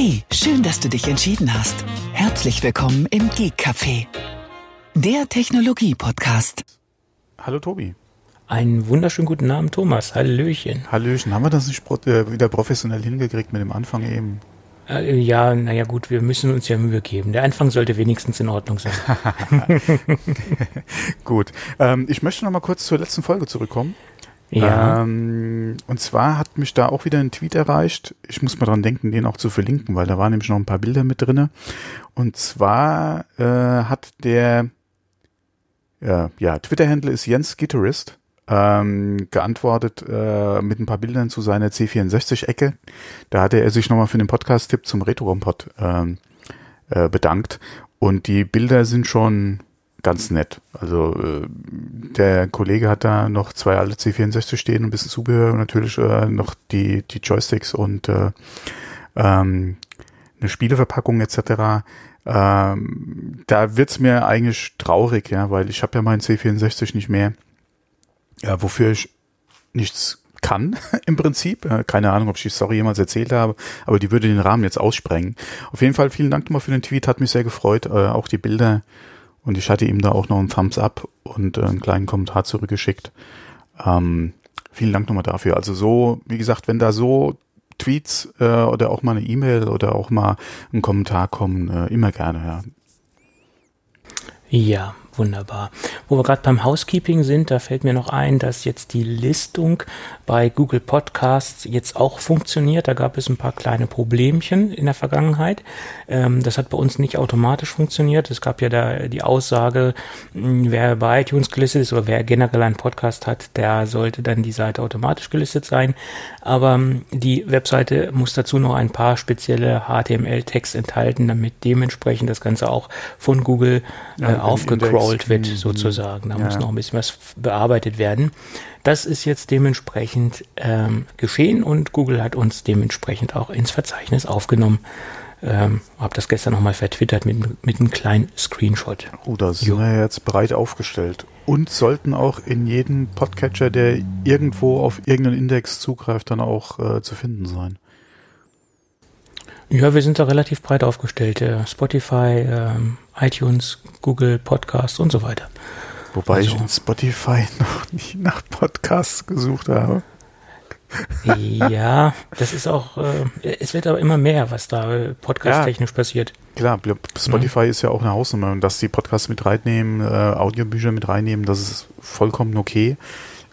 Hey, schön, dass du dich entschieden hast. Herzlich willkommen im Geek Café, der Technologie-Podcast. Hallo Tobi. Einen wunderschönen guten Abend, Thomas. Hallöchen. Hallöchen. Haben wir das nicht äh, wieder professionell hingekriegt mit dem Anfang eben? Äh, ja, naja gut, wir müssen uns ja Mühe geben. Der Anfang sollte wenigstens in Ordnung sein. gut. Ähm, ich möchte noch mal kurz zur letzten Folge zurückkommen. Ja. Ähm, und zwar hat mich da auch wieder ein Tweet erreicht. Ich muss mal dran denken, den auch zu verlinken, weil da waren nämlich noch ein paar Bilder mit drinne. Und zwar äh, hat der äh, ja, Twitter-Handle ist Jens Gitarrist ähm, geantwortet äh, mit ein paar Bildern zu seiner C64-Ecke. Da hatte er sich nochmal für den Podcast-Tipp zum Retro-Rompod ähm, äh, bedankt. Und die Bilder sind schon ganz nett. Also äh, der Kollege hat da noch zwei alte C64 stehen, ein bisschen Zubehör und natürlich äh, noch die, die Joysticks und äh, ähm, eine Spieleverpackung etc. Ähm, da wird's mir eigentlich traurig, ja, weil ich habe ja meinen C64 nicht mehr, ja, wofür ich nichts kann im Prinzip. Keine Ahnung, ob ich die Story jemals erzählt habe, aber die würde den Rahmen jetzt aussprengen. Auf jeden Fall vielen Dank nochmal für den Tweet, hat mich sehr gefreut. Äh, auch die Bilder und ich hatte ihm da auch noch einen Thumbs up und äh, einen kleinen Kommentar zurückgeschickt. Ähm, vielen Dank nochmal dafür. Also so, wie gesagt, wenn da so Tweets äh, oder auch mal eine E-Mail oder auch mal ein Kommentar kommen, äh, immer gerne, ja. Ja, Wunderbar. Wo wir gerade beim Housekeeping sind, da fällt mir noch ein, dass jetzt die Listung bei Google Podcasts jetzt auch funktioniert. Da gab es ein paar kleine Problemchen in der Vergangenheit. Ähm, das hat bei uns nicht automatisch funktioniert. Es gab ja da die Aussage, hm, wer bei iTunes gelistet ist oder wer generell einen Podcast hat, der sollte dann die Seite automatisch gelistet sein. Aber hm, die Webseite muss dazu noch ein paar spezielle HTML-Text enthalten, damit dementsprechend das Ganze auch von Google äh, ja, aufgecrawlt gerollt wird, mhm. sozusagen. Da ja. muss noch ein bisschen was bearbeitet werden. Das ist jetzt dementsprechend ähm, geschehen und Google hat uns dementsprechend auch ins Verzeichnis aufgenommen. Ähm, habe das gestern nochmal vertwittert mit, mit einem kleinen Screenshot. Oh, da sind jo. wir jetzt breit aufgestellt. Und sollten auch in jedem Podcatcher, der irgendwo auf irgendeinen Index zugreift, dann auch äh, zu finden sein. Ja, wir sind da relativ breit aufgestellt. Spotify, ähm, iTunes, Google Podcasts und so weiter. Wobei also, ich in Spotify noch nicht nach Podcasts gesucht habe. ja, das ist auch, äh, es wird aber immer mehr, was da äh, podcast-technisch ja, passiert. Klar, Spotify mhm. ist ja auch eine Hausnummer und dass die Podcasts mit reinnehmen, äh, Audiobücher mit reinnehmen, das ist vollkommen okay.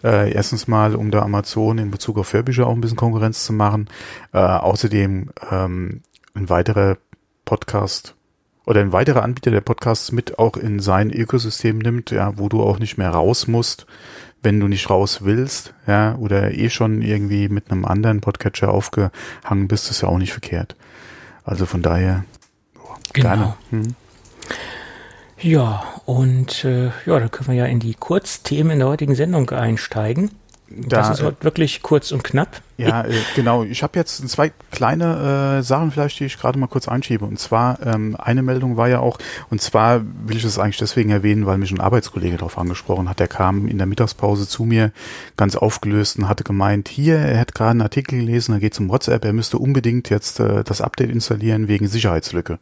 Äh, erstens mal, um da Amazon in Bezug auf Hörbücher auch ein bisschen Konkurrenz zu machen. Äh, außerdem ähm, ein weiterer Podcast oder ein weiterer Anbieter der Podcasts mit auch in sein Ökosystem nimmt, ja, wo du auch nicht mehr raus musst, wenn du nicht raus willst, ja, oder eh schon irgendwie mit einem anderen Podcatcher aufgehangen bist, ist ja auch nicht verkehrt. Also von daher, oh, genau. gerne. Hm. Ja, und äh, ja, dann können wir ja in die Kurzthemen in der heutigen Sendung einsteigen. Da, das ist heute wirklich kurz und knapp. Ja, äh, genau. Ich habe jetzt zwei kleine äh, Sachen vielleicht, die ich gerade mal kurz einschiebe. Und zwar, ähm, eine Meldung war ja auch, und zwar will ich das eigentlich deswegen erwähnen, weil mich ein Arbeitskollege darauf angesprochen hat. Der kam in der Mittagspause zu mir, ganz aufgelöst und hatte gemeint, hier, er hat gerade einen Artikel gelesen, da geht es um WhatsApp, er müsste unbedingt jetzt äh, das Update installieren wegen Sicherheitslücke.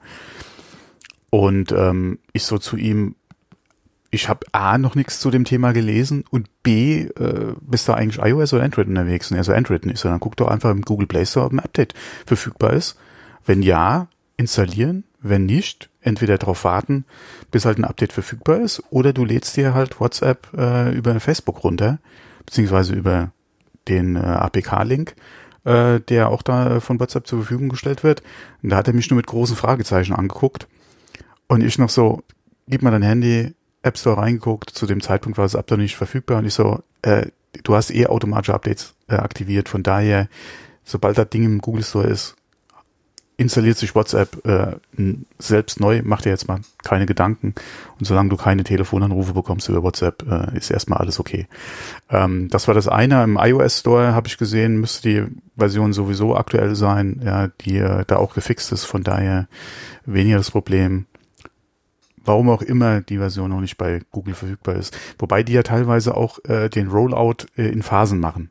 Und ähm, ich so zu ihm, ich habe A noch nichts zu dem Thema gelesen und B, äh, bist du eigentlich iOS oder Android unterwegs? Und er so Android nicht, sondern guck doch einfach im Google Play Store, ob ein Update verfügbar ist. Wenn ja, installieren. Wenn nicht, entweder darauf warten, bis halt ein Update verfügbar ist, oder du lädst dir halt WhatsApp äh, über Facebook runter, beziehungsweise über den äh, APK-Link, äh, der auch da von WhatsApp zur Verfügung gestellt wird. Und da hat er mich nur mit großen Fragezeichen angeguckt. Und ich noch so, gib mal dein Handy, App Store reingeguckt, zu dem Zeitpunkt war das App noch nicht verfügbar. Und ich so, äh, du hast eh automatische Updates äh, aktiviert, von daher, sobald das Ding im Google Store ist, installiert sich WhatsApp äh, selbst neu, mach dir jetzt mal keine Gedanken. Und solange du keine Telefonanrufe bekommst über WhatsApp, äh, ist erstmal alles okay. Ähm, das war das eine. Im iOS Store habe ich gesehen, müsste die Version sowieso aktuell sein, ja, die äh, da auch gefixt ist, von daher weniger das Problem warum auch immer die Version noch nicht bei Google verfügbar ist. Wobei die ja teilweise auch äh, den Rollout äh, in Phasen machen,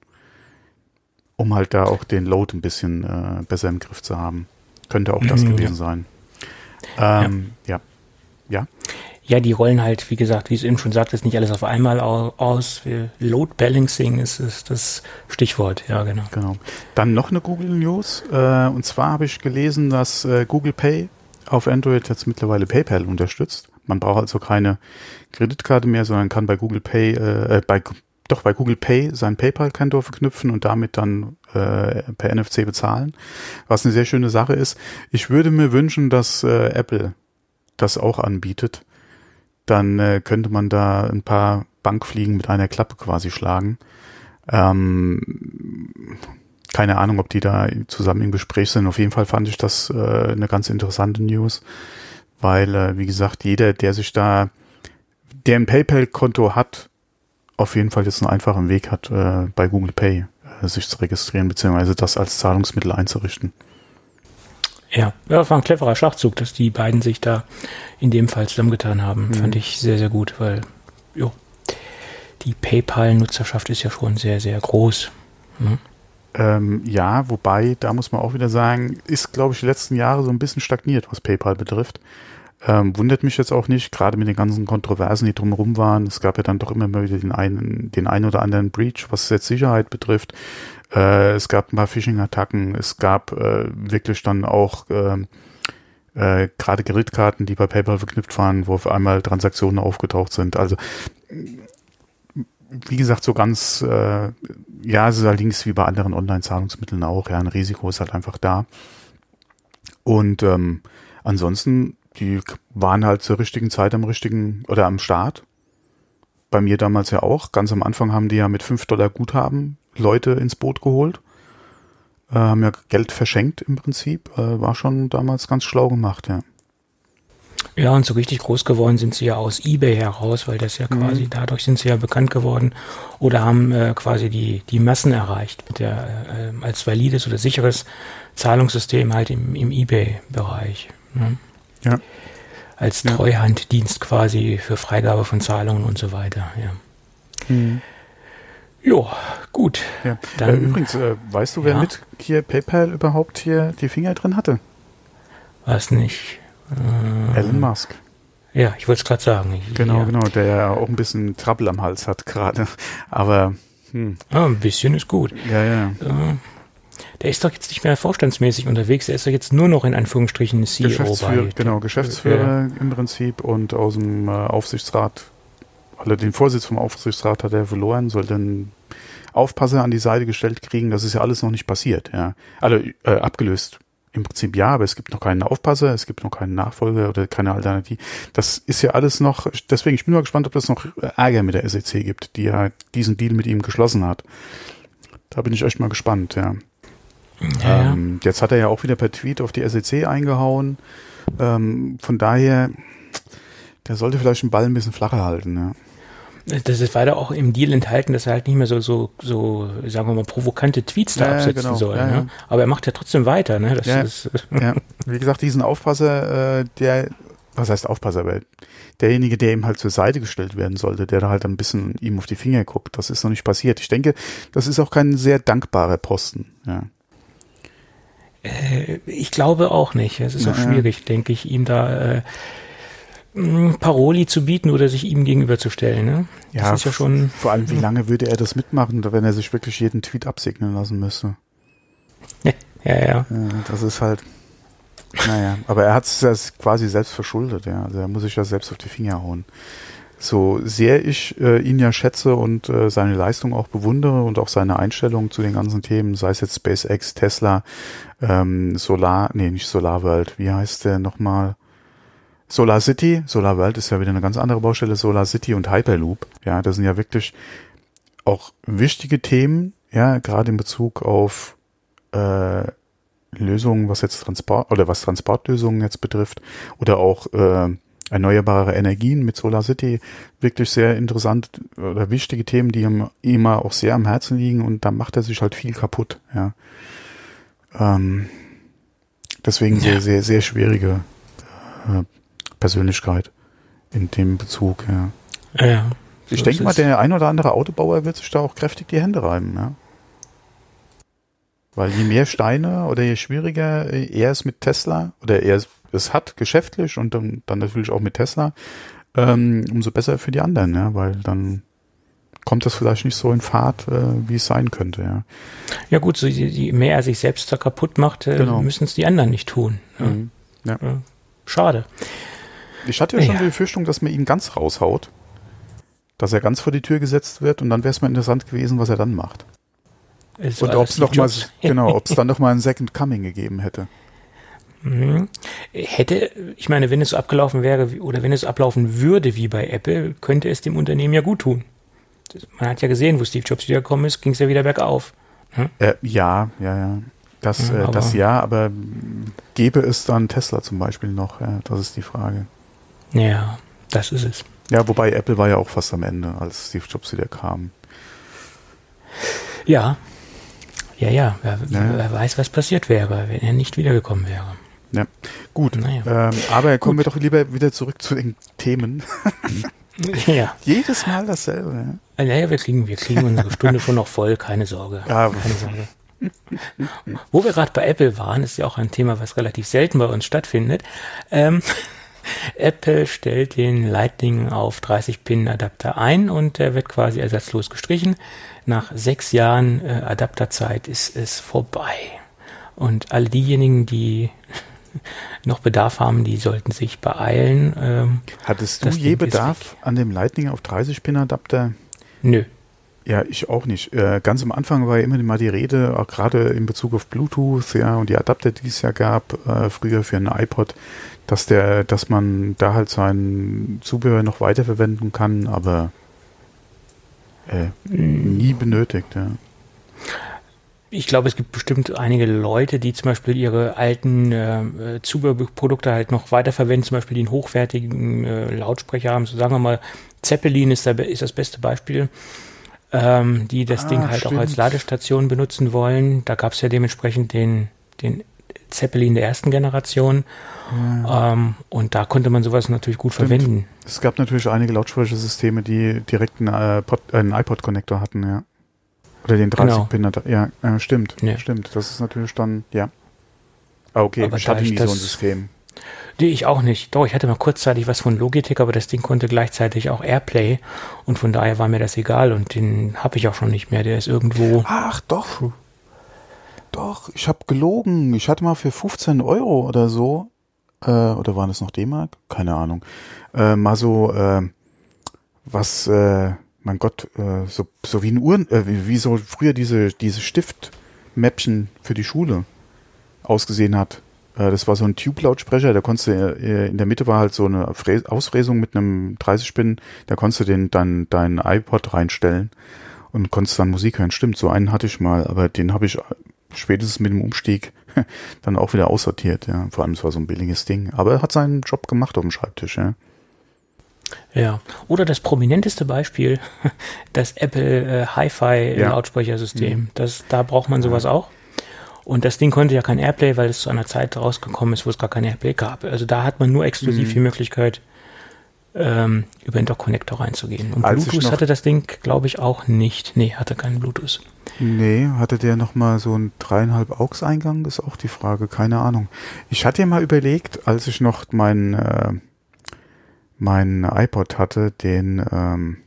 um halt da auch den Load ein bisschen äh, besser im Griff zu haben. könnte auch das mhm, gewesen ja. sein. Ähm, ja. ja. Ja, die rollen halt, wie gesagt, wie es eben schon sagt, ist nicht alles auf einmal aus. Load Balancing ist, ist das Stichwort, ja, genau. Genau. Dann noch eine Google News. Äh, und zwar habe ich gelesen, dass äh, Google Pay auf Android jetzt mittlerweile PayPal unterstützt. Man braucht also keine Kreditkarte mehr, sondern kann bei Google Pay, äh, bei doch bei Google Pay sein PayPal-Konto verknüpfen und damit dann äh, per NFC bezahlen, was eine sehr schöne Sache ist. Ich würde mir wünschen, dass äh, Apple das auch anbietet. Dann äh, könnte man da ein paar Bankfliegen mit einer Klappe quasi schlagen. Ähm, keine Ahnung, ob die da zusammen im Gespräch sind. Auf jeden Fall fand ich das äh, eine ganz interessante News, weil, äh, wie gesagt, jeder, der sich da, der ein PayPal-Konto hat, auf jeden Fall jetzt einen einfachen Weg hat, äh, bei Google Pay äh, sich zu registrieren, beziehungsweise das als Zahlungsmittel einzurichten. Ja, das war ein cleverer Schachzug, dass die beiden sich da in dem Fall zusammengetan haben. Mhm. Fand ich sehr, sehr gut, weil jo, die PayPal-Nutzerschaft ist ja schon sehr, sehr groß. Mhm. Ähm, ja, wobei, da muss man auch wieder sagen, ist, glaube ich, die letzten Jahre so ein bisschen stagniert, was PayPal betrifft. Ähm, wundert mich jetzt auch nicht, gerade mit den ganzen Kontroversen, die drumherum waren. Es gab ja dann doch immer mal wieder den einen, den einen oder anderen Breach, was jetzt Sicherheit betrifft. Äh, es gab ein paar Phishing-Attacken. Es gab äh, wirklich dann auch äh, äh, gerade Gerätkarten, die bei PayPal verknüpft waren, wo auf einmal Transaktionen aufgetaucht sind. Also wie gesagt, so ganz, äh, ja, es ist allerdings wie bei anderen Online-Zahlungsmitteln auch, ja, ein Risiko ist halt einfach da. Und ähm, ansonsten die waren halt zur richtigen Zeit am richtigen oder am Start. Bei mir damals ja auch. Ganz am Anfang haben die ja mit 5 Dollar Guthaben Leute ins Boot geholt. Äh, haben ja Geld verschenkt im Prinzip. Äh, war schon damals ganz schlau gemacht, ja. Ja, und so richtig groß geworden sind sie ja aus eBay heraus, weil das ja quasi, mhm. dadurch sind sie ja bekannt geworden oder haben äh, quasi die, die Massen erreicht der, äh, als valides oder sicheres Zahlungssystem halt im, im eBay-Bereich. Ne? Ja. Als Treuhanddienst quasi für Freigabe von Zahlungen und so weiter. Ja. Mhm. Jo, gut. Ja. Dann, äh, übrigens, äh, weißt du, wer ja? mit hier PayPal überhaupt hier die Finger drin hatte? Was nicht. Äh, Elon Musk. Ja, ich wollte es gerade sagen. Ich, genau, ja. genau, der ja auch ein bisschen Trouble am Hals hat gerade. Aber hm. ah, ein bisschen ist gut. Ja, ja. Äh, der ist doch jetzt nicht mehr vorstandsmäßig unterwegs, der ist doch jetzt nur noch in Anführungsstrichen CEO Geschäftsführer, bei. Genau, Geschäftsführer ja. im Prinzip und aus dem äh, Aufsichtsrat, also den Vorsitz vom Aufsichtsrat hat er verloren, soll dann Aufpasser an die Seite gestellt kriegen, das ist ja alles noch nicht passiert, ja. Also äh, abgelöst. Im Prinzip ja, aber es gibt noch keinen Aufpasser, es gibt noch keinen Nachfolger oder keine Alternative. Das ist ja alles noch, deswegen, ich bin mal gespannt, ob das noch Ärger mit der SEC gibt, die ja diesen Deal mit ihm geschlossen hat. Da bin ich echt mal gespannt, ja. Ja, ähm, jetzt hat er ja auch wieder per Tweet auf die SEC eingehauen. Ähm, von daher, der sollte vielleicht den Ball ein bisschen flacher halten. Ja. Das ist weiter auch im Deal enthalten, dass er halt nicht mehr so, so, so sagen wir mal, provokante Tweets da ja, absetzen genau. soll. Ja, ne? Aber er macht ja trotzdem weiter. Ne? Das ist, ja. Wie gesagt, diesen Aufpasser, äh, der, was heißt Aufpasser, aber derjenige, der ihm halt zur Seite gestellt werden sollte, der da halt ein bisschen ihm auf die Finger guckt, das ist noch nicht passiert. Ich denke, das ist auch kein sehr dankbarer Posten. Ja. Äh, ich glaube auch nicht. Es ist auch schwierig, denke ich, ihm da äh, Paroli zu bieten oder sich ihm gegenüberzustellen. Ne? Das ja, ist ja schon. Vor allem, wie lange würde er das mitmachen, wenn er sich wirklich jeden Tweet absegnen lassen müsste? ja, ja. ja das ist halt. Naja, aber er hat es ja quasi selbst verschuldet, ja. Also er muss sich ja selbst auf die Finger hauen so sehr ich äh, ihn ja schätze und äh, seine Leistung auch bewundere und auch seine Einstellung zu den ganzen Themen, sei es jetzt SpaceX, Tesla, ähm, Solar, nee, nicht Solar World, wie heißt der nochmal? Solar City, Solar World ist ja wieder eine ganz andere Baustelle, Solar City und Hyperloop, ja, das sind ja wirklich auch wichtige Themen, ja, gerade in Bezug auf äh, Lösungen, was jetzt Transport oder was Transportlösungen jetzt betrifft oder auch äh, erneuerbare Energien mit Solar City. Wirklich sehr interessant oder wichtige Themen, die ihm immer auch sehr am Herzen liegen und da macht er sich halt viel kaputt, ja. Ähm, deswegen sehr, sehr, sehr schwierige äh, Persönlichkeit in dem Bezug, ja. Ja. So ich denke mal, der ein oder andere Autobauer wird sich da auch kräftig die Hände reiben, ja. Weil je mehr Steine oder je schwieriger er ist mit Tesla oder er es hat geschäftlich und dann, dann natürlich auch mit Tesla, ähm, umso besser für die anderen, ja, weil dann kommt das vielleicht nicht so in Fahrt, äh, wie es sein könnte, ja. Ja gut, so je, je mehr er sich selbst da kaputt macht, äh, genau. müssen es die anderen nicht tun. Mhm. Ja. Ja. Schade. Ich hatte ja schon die Befürchtung, dass man ihn ganz raushaut. Dass er ganz vor die Tür gesetzt wird und dann wäre es mal interessant gewesen, was er dann macht. So und ob es noch mal, genau, ob es dann noch mal ein Second Coming gegeben hätte. Mhm. Hätte, ich meine, wenn es so abgelaufen wäre oder wenn es ablaufen würde wie bei Apple, könnte es dem Unternehmen ja gut tun. Man hat ja gesehen, wo Steve Jobs wiedergekommen ist, ging es ja wieder bergauf. Hm? Äh, ja, ja, ja. Das ja, äh, das ja, aber gäbe es dann Tesla zum Beispiel noch? Ja, das ist die Frage. Ja, das ist es. Ja, wobei Apple war ja auch fast am Ende, als Steve Jobs wieder kam. Ja, ja, ja. Wer, ja. wer weiß, was passiert wäre, wenn er nicht wiedergekommen wäre. Ja, gut. Naja. Ähm, aber kommen gut. wir doch lieber wieder zurück zu den Themen. ja. Jedes Mal dasselbe. Ja, ja wir, kriegen, wir kriegen unsere Stunde schon noch voll, keine Sorge. Ja. Keine Sorge. Wo wir gerade bei Apple waren, ist ja auch ein Thema, was relativ selten bei uns stattfindet. Ähm, Apple stellt den Lightning auf 30-Pin-Adapter ein und der wird quasi ersatzlos gestrichen. Nach sechs Jahren äh, Adapterzeit ist es vorbei. Und alle diejenigen, die noch Bedarf haben, die sollten sich beeilen. Ähm, Hattest du je Bedarf an dem Lightning auf 30-Pin-Adapter? Nö. Ja, ich auch nicht. Äh, ganz am Anfang war ja immer mal die Rede, auch gerade in Bezug auf Bluetooth, ja, und die Adapter, die es ja gab, äh, früher für einen iPod, dass der, dass man da halt sein Zubehör noch weiterverwenden kann, aber äh, mm. nie benötigt, ja. Ich glaube, es gibt bestimmt einige Leute, die zum Beispiel ihre alten äh, Zubehörprodukte halt noch weiterverwenden, zum Beispiel die einen hochwertigen äh, Lautsprecher haben. So sagen wir mal, Zeppelin ist, der, ist das beste Beispiel, ähm, die das ah, Ding halt stimmt. auch als Ladestation benutzen wollen. Da gab es ja dementsprechend den, den Zeppelin der ersten Generation. Ja. Ähm, und da konnte man sowas natürlich gut Stimmt. verwenden. Es gab natürlich einige Lautsprechersysteme, die direkt einen, äh, einen iPod-Connector hatten, ja. Oder den 30-Pin. Genau. Ja, äh, stimmt. Ja. Stimmt. Das ist natürlich dann, ja. Ah, okay, aber ich hatte nie so ein System. Nee, ich auch nicht. Doch, ich hatte mal kurzzeitig was von Logitech, aber das Ding konnte gleichzeitig auch Airplay und von daher war mir das egal und den habe ich auch schon nicht mehr. Der ist irgendwo. Ach, doch. Doch, ich habe gelogen. Ich hatte mal für 15 Euro oder so, äh, oder waren das noch D-Mark? Keine Ahnung. Äh, mal so, äh, was, äh, mein Gott, äh, so, so wie ein Uhren, äh, wie, wie so früher diese, diese Stiftmäppchen für die Schule ausgesehen hat. Äh, das war so ein Tube-Lautsprecher, da konntest du, äh, in der Mitte war halt so eine Ausfräsung mit einem 30-Spin, da konntest du den, dann deinen iPod reinstellen und konntest dann Musik hören. Stimmt, so einen hatte ich mal, aber den habe ich spätestens mit dem Umstieg dann auch wieder aussortiert, ja. Vor allem, es war so ein billiges Ding. Aber er hat seinen Job gemacht auf dem Schreibtisch, ja. Ja, oder das prominenteste Beispiel, das Apple äh, Hi-Fi-Lautsprechersystem. Ja. Mhm. Das, da braucht man sowas auch. Und das Ding konnte ja kein Airplay, weil es zu einer Zeit rausgekommen ist, wo es gar kein Airplay gab. Also da hat man nur exklusiv mhm. die Möglichkeit, ähm, über den Dock-Connector reinzugehen. Und Als Bluetooth hatte das Ding, glaube ich, auch nicht. Nee, hatte keinen Bluetooth. Nee, hatte der nochmal so einen dreieinhalb AUX-Eingang? Ist auch die Frage, keine Ahnung. Ich hatte ja mal überlegt, als ich noch meinen äh, mein iPod hatte, den, ähm,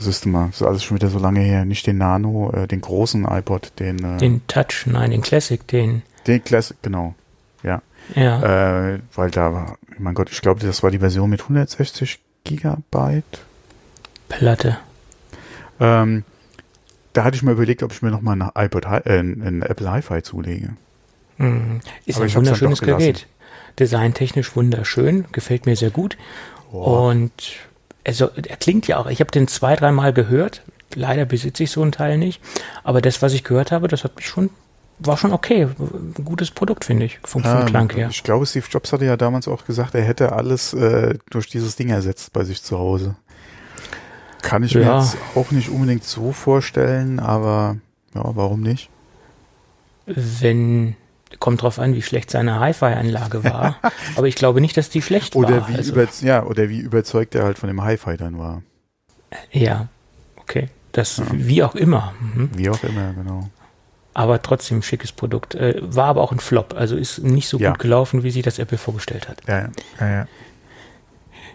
das ist mal, das ist alles schon wieder so lange her, nicht den Nano, äh, den großen iPod, den. Äh, den Touch, nein, den Classic, den. Den Classic, genau. Ja. Ja. Äh, weil da war, mein Gott, ich glaube, das war die Version mit 160 Gigabyte. Platte. Ähm, da hatte ich mir überlegt, ob ich mir nochmal ein iPod, äh, ein Apple Hi-Fi zulege. Mhm. Ist Aber ein wunderschönes Gerät. Designtechnisch wunderschön, gefällt mir sehr gut. Oh. Und also er klingt ja auch, ich habe den zwei, dreimal gehört. Leider besitze ich so einen Teil nicht. Aber das, was ich gehört habe, das hat mich schon, war schon okay. Ein gutes Produkt, finde ich, vom, vom ja, Klang her. Ich glaube, Steve Jobs hatte ja damals auch gesagt, er hätte alles äh, durch dieses Ding ersetzt bei sich zu Hause. Kann ich ja. mir jetzt auch nicht unbedingt so vorstellen, aber ja, warum nicht? Wenn, kommt drauf an, wie schlecht seine Hi-Fi-Anlage war. aber ich glaube nicht, dass die schlecht oder war. Wie also. über, ja, oder wie überzeugt er halt von dem Hi-Fi dann war. Ja, okay. Das, ja. wie auch immer. Mhm. Wie auch immer, genau. aber trotzdem ein schickes Produkt. Äh, war aber auch ein Flop, also ist nicht so Ja. gut gelaufen, wie sich das Apple vorgestellt hat. Ja, ja, ja.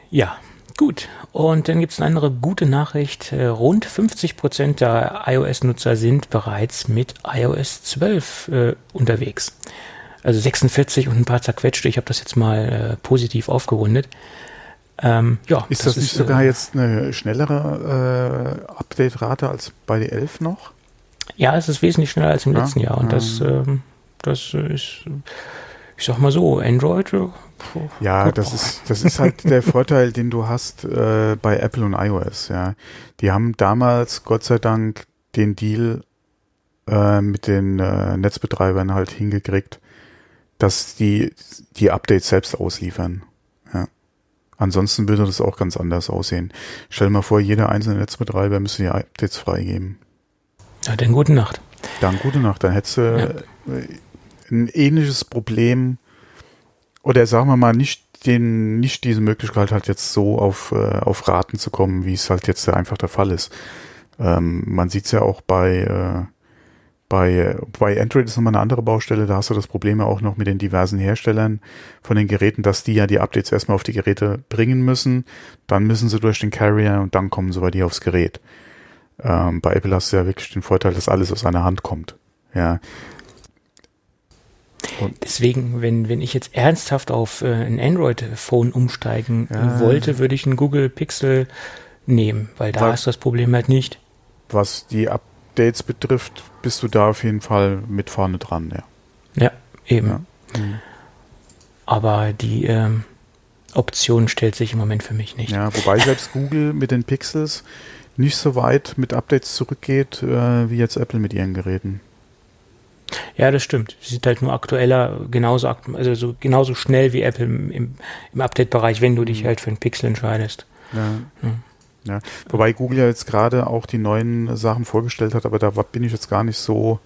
Ja, gut. Und dann gibt es eine andere gute Nachricht. Äh, Rund 50 Prozent der iOS-Nutzer sind bereits mit iOS 12 äh, unterwegs. Also 46 und ein paar zerquetschte. Ich habe das jetzt mal äh, positiv aufgerundet. Ähm, ja, Ist das, nicht sogar äh, jetzt eine schnellere äh, Update-Rate als bei der 11 noch? Ja, es ist wesentlich schneller als im Ja, letzten Jahr. Und das, ähm, das ist, ich sag mal so, Android. äh, Ja, das ist, das ist halt der Vorteil, den du hast äh, bei Apple und iOS. Ja, die haben damals Gott sei Dank den Deal äh, mit den äh, Netzbetreibern halt hingekriegt, dass die die Updates selbst ausliefern. Ja. Ansonsten würde das auch ganz anders aussehen. Stell dir mal vor, jeder einzelne Netzbetreiber müsste die Updates freigeben. Ja, dann gute Nacht. Dann gute Nacht. Dann hättest du äh, ein ähnliches Problem oder sagen wir mal nicht den nicht diese Möglichkeit halt jetzt so auf äh, auf Raten zu kommen, wie es halt jetzt einfach der Fall ist. Ähm, man sieht es ja auch bei äh, bei bei Android ist nochmal eine andere Baustelle. Da hast du das Problem ja auch noch mit den diversen Herstellern von den Geräten, dass die ja die Updates erstmal auf die Geräte bringen müssen. Dann müssen sie durch den Carrier und dann kommen sie bei dir aufs Gerät. Ähm, bei Apple hast du ja wirklich den Vorteil, dass alles aus einer Hand kommt. Ja, Deswegen, wenn, wenn ich jetzt ernsthaft auf äh, ein Android-Phone umsteigen Ja. wollte, würde ich einen Google Pixel nehmen, weil da hast du das Problem halt nicht. was die Updates betrifft, bist du da auf jeden Fall mit vorne dran, ja. Ja, eben. Ja. Mhm. Aber die ähm, Option stellt sich im Moment für mich nicht. Ja, wobei selbst Google mit den Pixels nicht so weit mit Updates zurückgeht, äh, wie jetzt Apple mit ihren Geräten. Ja, das stimmt. Sie sind halt nur aktueller, genauso, also so, genauso schnell wie Apple im, im, Update-Bereich, wenn du dich Mhm. halt für einen Pixel entscheidest. Ja. Mhm. Ja. Wobei Google ja jetzt gerade auch die neuen Sachen vorgestellt hat, aber da bin ich jetzt gar nicht so,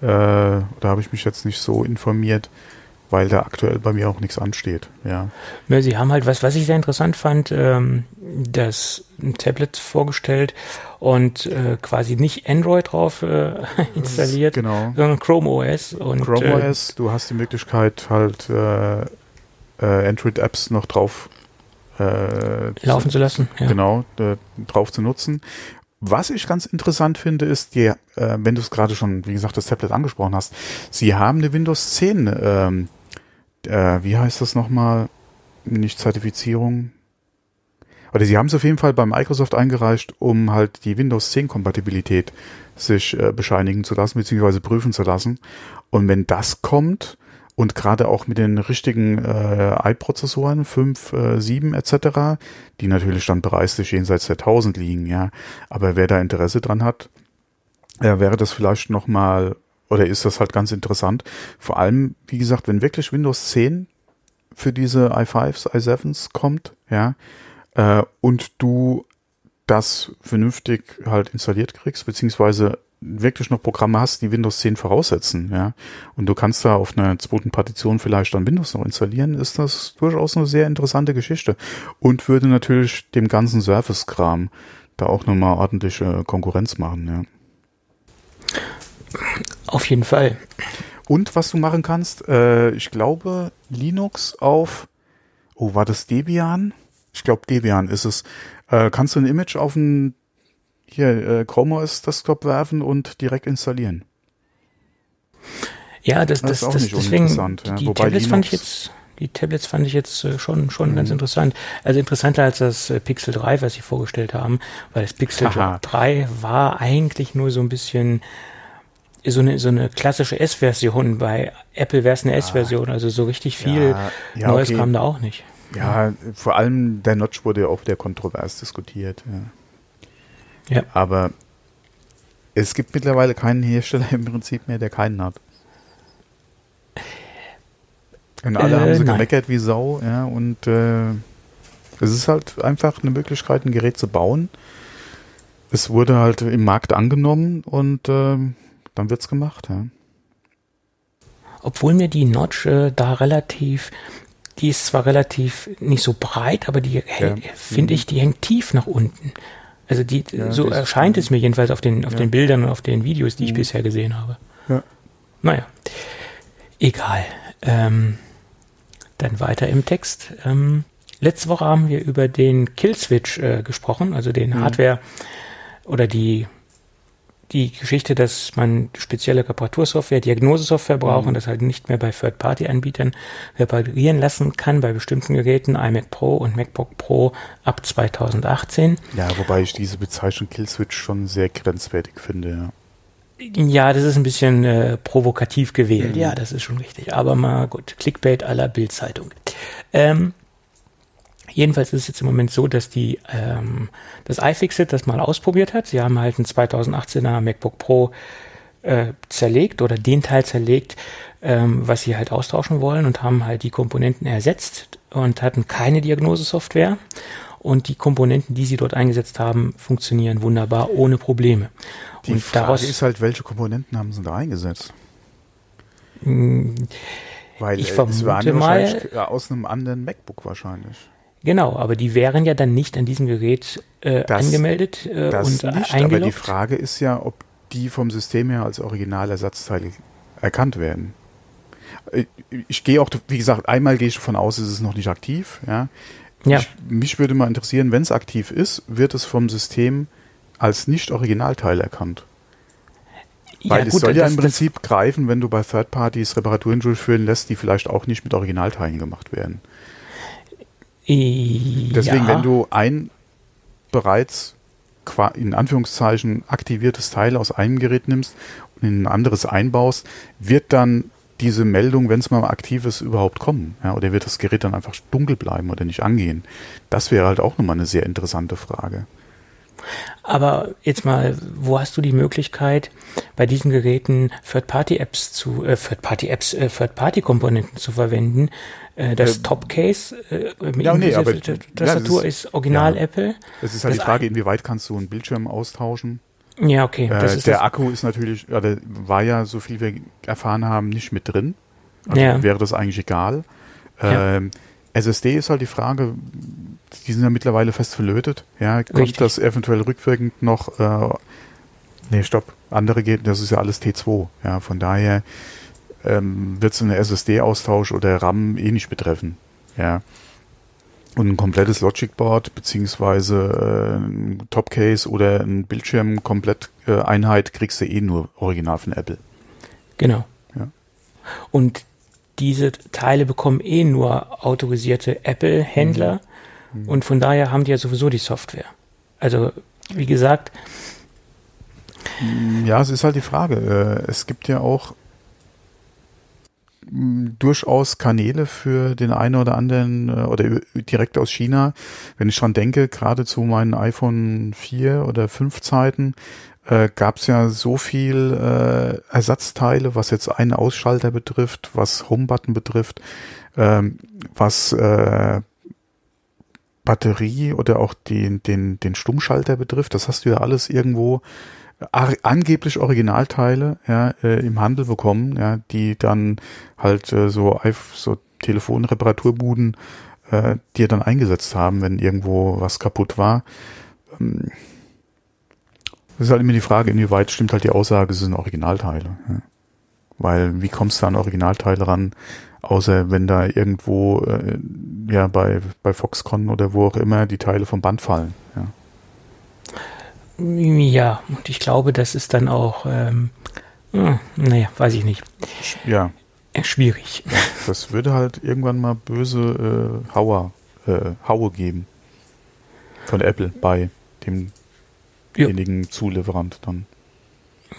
äh, da habe ich mich jetzt nicht so informiert, weil da aktuell bei mir auch nichts ansteht. Ja. Ja, sie haben halt, was, was ich sehr interessant fand, ähm, das ein Tablet vorgestellt und äh, quasi nicht Android drauf äh, installiert, Genau. sondern Chrome OS. Und, Chrome äh, OS, du hast die Möglichkeit halt äh, äh, Android-Apps noch drauf laufen zu lassen. Ja. genau drauf zu nutzen. Was ich ganz interessant finde, ist, die, wenn du es gerade schon, wie gesagt, das Tablet angesprochen hast, sie haben eine Windows 10, ähm, äh, wie heißt das nochmal? Nicht Zertifizierung. Oder sie haben es auf jeden Fall bei Microsoft eingereicht, um halt die Windows 10 Kompatibilität sich äh, bescheinigen zu lassen, beziehungsweise prüfen zu lassen. Und wenn das kommt, und gerade auch mit den richtigen äh, i-Prozessoren 5, äh, 7 etc., die natürlich dann preislich jenseits der 1000 liegen, ja. Aber wer da Interesse dran hat, ja, wäre das vielleicht nochmal, oder ist das halt ganz interessant. Vor allem, wie gesagt, wenn wirklich Windows 10 für diese i5s, i7s kommt, ja, äh, und du das vernünftig halt installiert kriegst, beziehungsweise wirklich noch Programme hast, die Windows 10 voraussetzen, ja, und du kannst da auf einer zweiten Partition vielleicht dann Windows noch installieren, ist das durchaus eine sehr interessante Geschichte und würde natürlich dem ganzen Surface-Kram da auch nochmal ordentliche Konkurrenz machen, ja. Auf jeden Fall. Und was du machen kannst, äh, ich glaube, Linux auf, oh, war das Debian? Ich glaube, Debian ist es. Äh, kannst du ein Image auf ein hier, äh, Chrome OS Desktop werfen und direkt installieren. Ja, das, Das das, ist auch das, nicht deswegen, uninteressant, ja. die Wobei Tablets fand ich Linux- jetzt, die Tablets fand ich jetzt äh, schon, schon ganz Mhm. interessant. Also interessanter als das äh, Pixel 3, was sie vorgestellt haben, weil das Pixel Haha. 3 war eigentlich nur so ein bisschen so eine, so eine klassische S-Version. Bei Apple wäre es eine S-Version, also so richtig viel Ja, ja, Neues okay. kam da auch nicht. Ja, vor allem der Notch wurde ja auch sehr kontrovers diskutiert. Ja. Ja. Aber es gibt mittlerweile keinen Hersteller im Prinzip mehr, der keinen hat. Und alle Äh, haben sie nein. gemeckert wie Sau, ja, und äh, es ist halt einfach eine Möglichkeit, ein Gerät zu bauen. Es wurde halt im Markt angenommen und äh, dann wird's gemacht, ja. Obwohl mir die Notch äh, da relativ, die ist zwar relativ nicht so breit, aber die Ja. finde ich, die hängt tief nach unten. Also die, Ja, so erscheint es mir jedenfalls auf den, auf Ja. den Bildern und auf den Videos, die ich Mhm. bisher gesehen habe. Ja. Naja, egal. Ähm, dann weiter im Text. Ähm, letzte Woche haben wir über den Killswitch äh, gesprochen, also den mhm. Hardware oder die die Geschichte, dass man spezielle Reparatursoftware, Diagnosesoftware braucht mhm. und das halt nicht mehr bei Third-Party-Anbietern reparieren lassen kann bei bestimmten Geräten, iMac Pro und MacBook Pro ab 2018. Ja, wobei ich diese Bezeichnung Killswitch schon sehr grenzwertig finde, ja. Ja, das ist ein bisschen äh, provokativ gewählt. Mhm. Ja, das ist schon richtig. Aber mal gut, Clickbait aller Bildzeitung. Ähm, jedenfalls ist es jetzt im Moment so, dass die ähm, das iFixit das mal ausprobiert hat. Sie haben halt ein 2018er MacBook Pro äh, zerlegt oder den Teil zerlegt, ähm, was sie halt austauschen wollen und haben halt die Komponenten ersetzt und hatten keine Diagnosesoftware und die Komponenten, die sie dort eingesetzt haben, funktionieren wunderbar ohne Probleme. Die und Frage daraus, ist halt, welche Komponenten haben sie da eingesetzt? Hm, Weil ich äh, vermute waren mal aus einem anderen MacBook wahrscheinlich. Genau, aber die wären ja dann nicht an diesem Gerät äh, das, angemeldet äh, das und nicht, eingeloggt. Aber die Frage ist ja, ob die vom System her als Originalersatzteile erkannt werden. Ich, gehe auch, wie gesagt, einmal gehe ich davon aus, ist es noch nicht aktiv. Ja. ja. Ich, mich würde mal interessieren, wenn es aktiv ist, wird es vom System als Nicht-Originalteil erkannt. Weil ja, es soll ja im Prinzip greifen, wenn du bei Third Parties Reparaturen durchführen lässt, die vielleicht auch nicht mit Originalteilen gemacht werden. Deswegen, ja. wenn du ein bereits in Anführungszeichen aktiviertes Teil aus einem Gerät nimmst und in ein anderes einbaust, wird dann diese Meldung, wenn es mal aktiv ist, überhaupt kommen? Ja, oder wird das Gerät dann einfach dunkel bleiben oder nicht angehen? Das wäre halt auch nochmal eine sehr interessante Frage. Aber jetzt mal, wo hast du die Möglichkeit, bei diesen Geräten Third-Party-Apps zu, äh, Third-Party-Apps, äh, Third-Party-Komponenten zu verwenden? Äh, das äh, Top-Case äh, mit ja, nee, aber, Tastatur ja, ist, ist, Original ja. Apple. Es ist halt das die Frage, inwieweit kannst du einen Bildschirm austauschen? Ja, okay. Äh, der Akku ist natürlich, ja, der war ja, so viel wir erfahren haben, nicht mit drin. Also ja. wäre das eigentlich egal. Ähm, SSD ist halt die Frage, die sind ja mittlerweile fest verlötet. Ja, kommt Richtig. das eventuell rückwirkend noch, äh, nee, stopp, andere geht, das ist ja alles T2. Ja, von daher ähm, wird es eine SSD-Austausch oder RAM eh nicht betreffen. Ja. Und ein komplettes Logic Board beziehungsweise äh, ein Topcase oder ein Bildschirm komplett äh, Einheit kriegst du eh nur original von Apple. Genau. Ja. Und diese Teile bekommen eh nur autorisierte Apple-Händler mhm. und von daher haben die ja sowieso die Software. Also, wie gesagt. Mm, ja, es ist halt die Frage. Äh, es gibt ja auch mm, durchaus Kanäle für den einen oder anderen äh, oder direkt aus China. Wenn ich dran denke, gerade zu meinen iPhone 4 oder 5 Zeiten, äh, gab es ja so viel äh, Ersatzteile, was jetzt einen Ausschalter betrifft, was Homebutton betrifft, ähm, was äh, Batterie oder auch den, den, den Stummschalter betrifft. Das hast du ja alles irgendwo angeblich Originalteile ja, äh, im Handel bekommen, ja, die dann halt äh, so, so Telefonreparaturbuden äh, dir dann eingesetzt haben, wenn irgendwo was kaputt war. Ähm, das ist halt immer die Frage, inwieweit stimmt halt die Aussage, es sind Originalteile. Ja. Weil wie kommst du an Originalteile ran, außer wenn da irgendwo äh, ja bei, bei Foxconn oder wo auch immer die Teile vom Band fallen. Ja. Ja, und ich glaube, das ist dann auch, ähm, hm, naja, weiß ich nicht. Ja. Äh, schwierig. Das würde halt irgendwann mal böse äh, Hauer, äh, Haue geben. Von Apple bei dem demjenigen Zulieferant dann.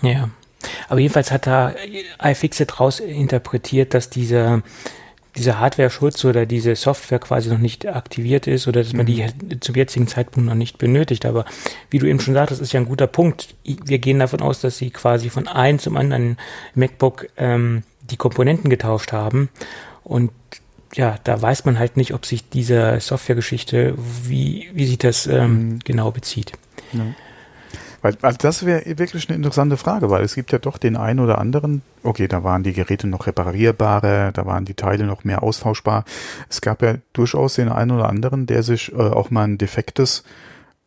Ja. Aber jedenfalls hat da iFixit raus interpretiert, dass diese, diese Hardware-Schutz oder diese Software quasi noch nicht aktiviert ist oder dass man die mhm. zum jetzigen Zeitpunkt noch nicht benötigt. Aber wie du eben schon sagtest, ist ja ein guter Punkt. Wir gehen davon aus, dass sie quasi von einem zum anderen MacBook ähm, die Komponenten getauscht haben. Und ja, da weiß man halt nicht, ob sich diese Softwaregeschichte, wie, wie sich das ähm, mhm. genau bezieht. Ja. Weil, also das wäre wirklich eine interessante Frage, weil es gibt ja doch den einen oder anderen, okay, da waren die Geräte noch reparierbarer, da waren die Teile noch mehr austauschbar. Es gab ja durchaus den einen oder anderen, der sich äh, auch mal ein defektes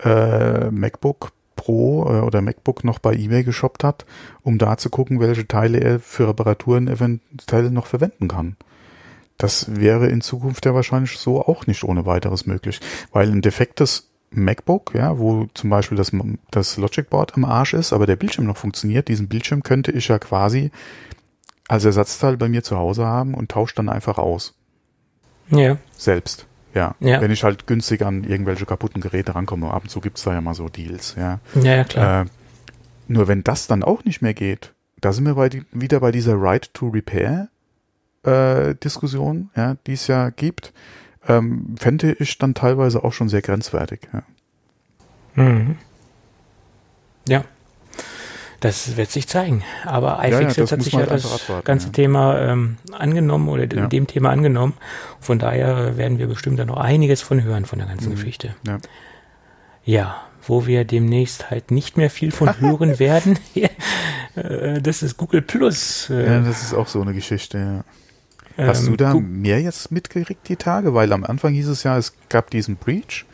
äh, MacBook Pro äh, oder MacBook noch bei eBay geshoppt hat, um da zu gucken, welche Teile er für Reparaturen eventuell noch verwenden kann. Das wäre in Zukunft ja wahrscheinlich so auch nicht ohne weiteres möglich, weil ein defektes MacBook, ja, wo zum Beispiel das, das Logic Board am Arsch ist, aber der Bildschirm noch funktioniert, diesen Bildschirm könnte ich ja quasi als Ersatzteil bei mir zu Hause haben und tausche dann einfach aus. Ja. Selbst. Ja. Ja. Wenn ich halt günstig an irgendwelche kaputten Geräte rankomme. Ab und zu gibt's da ja mal so Deals, ja. Ja, ja, klar. Äh, nur wenn das dann auch nicht mehr geht, da sind wir bei die, wieder bei dieser Right to Repair äh, Diskussion, ja, die es ja gibt, ähm, fände ich dann teilweise auch schon sehr grenzwertig. Ja. Mhm. Ja. Das wird sich zeigen. Aber ja, iFixit das hat muss sich ja halt das abwarten, ganze ja. Thema ähm, angenommen oder Ja. dem Thema angenommen. Von daher werden wir bestimmt da noch einiges von hören von der ganzen Mhm. Geschichte. Ja. Ja, wo wir demnächst halt nicht mehr viel von hören werden, äh, das ist Google Plus. Äh, ja, das ist auch so eine Geschichte. Ja. Hast ähm, du da Gu- mehr jetzt mitgekriegt die Tage? Weil am Anfang hieß es ja, es gab diesen Breach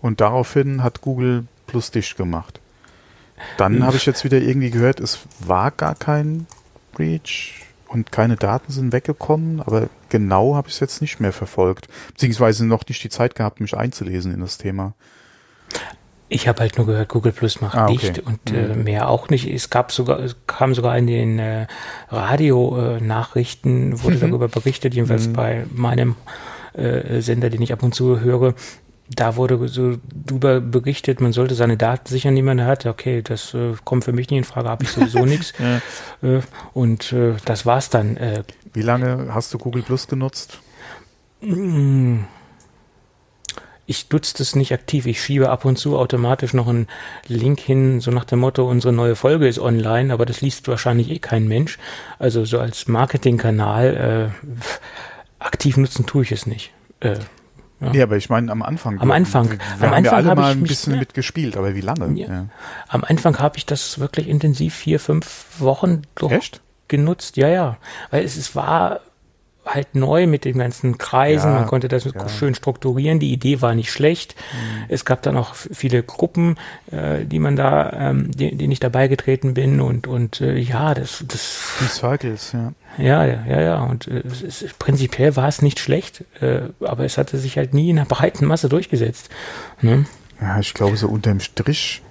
und daraufhin hat Google Plus dicht gemacht. Dann habe ich jetzt wieder irgendwie gehört, es war gar kein Breach und keine Daten sind weggekommen, aber genau habe ich es jetzt nicht mehr verfolgt. Beziehungsweise noch nicht die Zeit gehabt, mich einzulesen in das Thema. Ich habe halt nur gehört, Google Plus macht Ah, okay. dicht und äh, Mhm. mehr auch nicht. Es gab sogar, es kam sogar in den äh, Radio-Nachrichten, wurde Mhm. darüber berichtet, jedenfalls Mhm. bei meinem äh, Sender, den ich ab und zu höre. Da wurde so drüber berichtet, man sollte seine Daten sichern, die man hat. Okay, das äh, kommt für mich nicht in Frage, habe ich sowieso nichts. Äh, und äh, das war's dann. Äh, Wie lange hast du Google Plus genutzt? Ich nutze das nicht aktiv. Ich schiebe ab und zu automatisch noch einen Link hin, so nach dem Motto, unsere neue Folge ist online, aber das liest wahrscheinlich eh kein Mensch. Also so als Marketingkanal äh, aktiv nutzen tue ich es nicht. Äh, ja. Ja, aber ich meine am Anfang. Am Anfang. Wir, Am haben ja Anfang alle hab mal ein mich- bisschen ja. mitgespielt, aber wie lange? Ja. Am Anfang habe ich das wirklich intensiv vier, fünf Wochen durch genutzt, ja, ja. Weil es, es war halt neu mit den ganzen Kreisen, Ja, man konnte das ja. Mhm. schön strukturieren, die Idee war nicht schlecht. Es gab dann auch viele Gruppen, äh, die man da, ähm, die, denen ich dabei getreten bin und, und äh, ja, das, das, Die Circles, ja. ja, ja, ja, ja. Und äh, es ist, prinzipiell war es nicht schlecht, äh, aber es hatte sich halt nie in der breiten Masse durchgesetzt. Ne? Ja, ich glaube, so unterm Strich,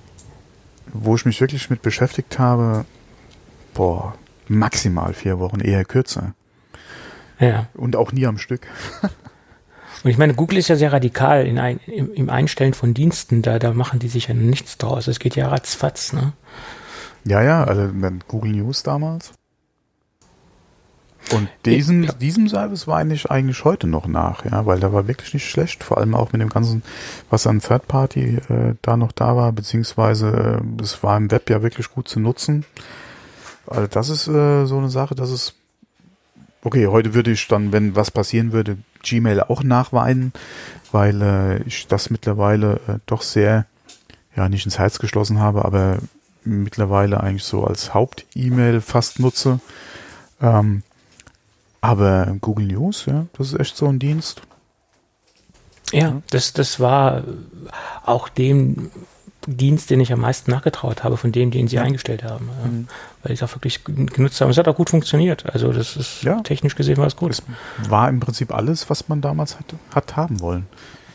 wo ich mich wirklich mit beschäftigt habe, boah, maximal vier Wochen, eher kürzer. Ja. Und auch nie am Stück. Und ich meine, Google ist ja sehr radikal in ein, im, im Einstellen von Diensten. Da, da machen die sich ja nichts draus. Es geht ja ratzfatz, ne? Ja, ja, also Google News damals. Und diesem, Ja. diesem Service war eigentlich, eigentlich heute noch nach, ja, weil der war wirklich nicht schlecht, vor allem auch mit dem ganzen, was an Third Party äh, da noch da war, beziehungsweise äh, es war im Web ja wirklich gut zu nutzen. Also das ist äh, so eine Sache, das ist okay, heute würde ich dann, wenn was passieren würde, Gmail auch nachweinen, weil äh, ich das mittlerweile äh, doch sehr, ja, nicht ins Herz geschlossen habe, aber mittlerweile eigentlich so als Haupt-E-Mail fast nutze. Ähm, aber Google News, ja, das ist echt so ein Dienst. Ja, das, das war auch dem Dienst, den ich am meisten nachgetraut habe, von dem, den sie Ja. eingestellt haben. Mhm. Weil ich es auch wirklich genutzt habe. Es hat auch gut funktioniert. Also das ist Ja. technisch gesehen war es gut. Es war im Prinzip alles, was man damals hat, hat haben wollen.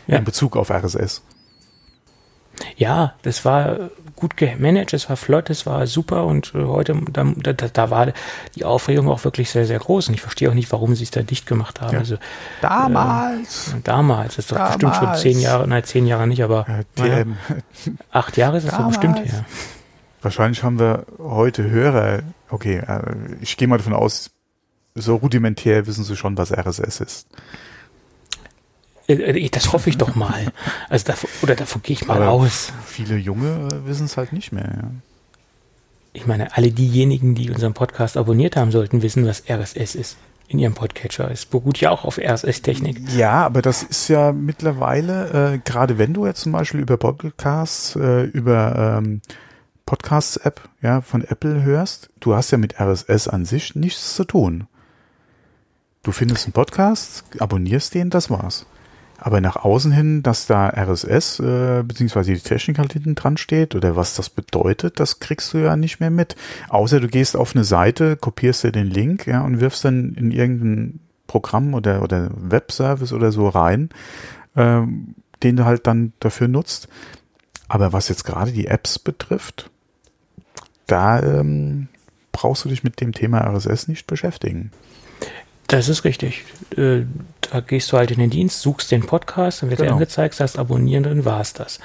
Ja. In Bezug auf RSS. Ja, das war gut gemanagt, es war flott, es war super und äh, heute, da, da, da war die Aufregung auch wirklich sehr, sehr groß und ich verstehe auch nicht, warum sie es da dicht gemacht haben. Ja. Also Damals! damals, das ist doch bestimmt schon zehn Jahre, nein, zehn Jahre nicht, aber Äh, TM. acht Jahre ist es doch bestimmt her. Wahrscheinlich haben wir heute Hörer, okay, äh, ich gehe mal davon aus, so rudimentär wissen sie schon, was RSS ist. Äh, äh, Das hoffe ich doch mal. Also davon, oder davon gehe ich mal Aber aus. Viele Junge äh, wissen es halt nicht mehr. Ja. Ich meine, alle diejenigen, die unseren Podcast abonniert haben, sollten wissen, was RSS ist. In ihrem Podcatcher. Es beruht ja auch auf RSS-Technik. Ja, aber das ist ja mittlerweile, äh, gerade wenn du jetzt zum Beispiel über Podcasts, äh, über ähm, Podcasts-App ja, von Apple hörst, du hast ja mit RSS an sich nichts zu tun. Du findest einen Podcast, abonnierst den, das war's. Aber nach außen hin, dass da RSS äh, beziehungsweise die Technik halt hinten dran steht oder was das bedeutet, das kriegst du ja nicht mehr mit. Außer du gehst auf eine Seite, kopierst dir den Link ja, und wirfst dann in irgendein Programm oder, oder Webservice oder so rein, ähm, den du halt dann dafür nutzt. Aber was jetzt gerade die Apps betrifft, da ähm, brauchst du dich mit dem Thema RSS nicht beschäftigen. Das ist richtig. Äh, da gehst du halt in den Dienst, suchst den Podcast, dann wird genau. er angezeigt, sagst abonnieren, dann war es das.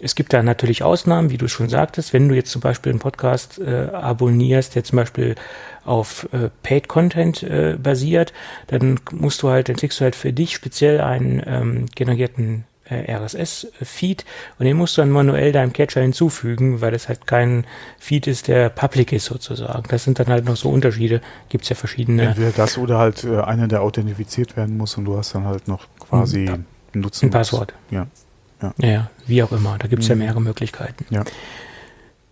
Es gibt da natürlich Ausnahmen, wie du schon sagtest. Wenn du jetzt zum Beispiel einen Podcast äh, abonnierst, der zum Beispiel auf äh, Paid Content äh, basiert, dann musst du halt, dann kriegst du halt für dich speziell einen ähm, generierten RSS-Feed und den musst du dann manuell deinem Catcher hinzufügen, weil das halt kein Feed ist, der public ist sozusagen. Das sind dann halt noch so Unterschiede. Gibt es ja verschiedene. Entweder das oder halt äh, einer, der authentifiziert werden muss und du hast dann halt noch quasi ein, Nutzen. Ein Passwort. Ja. Ja. ja, wie auch immer. Da gibt es mhm. ja mehrere Möglichkeiten. Ja.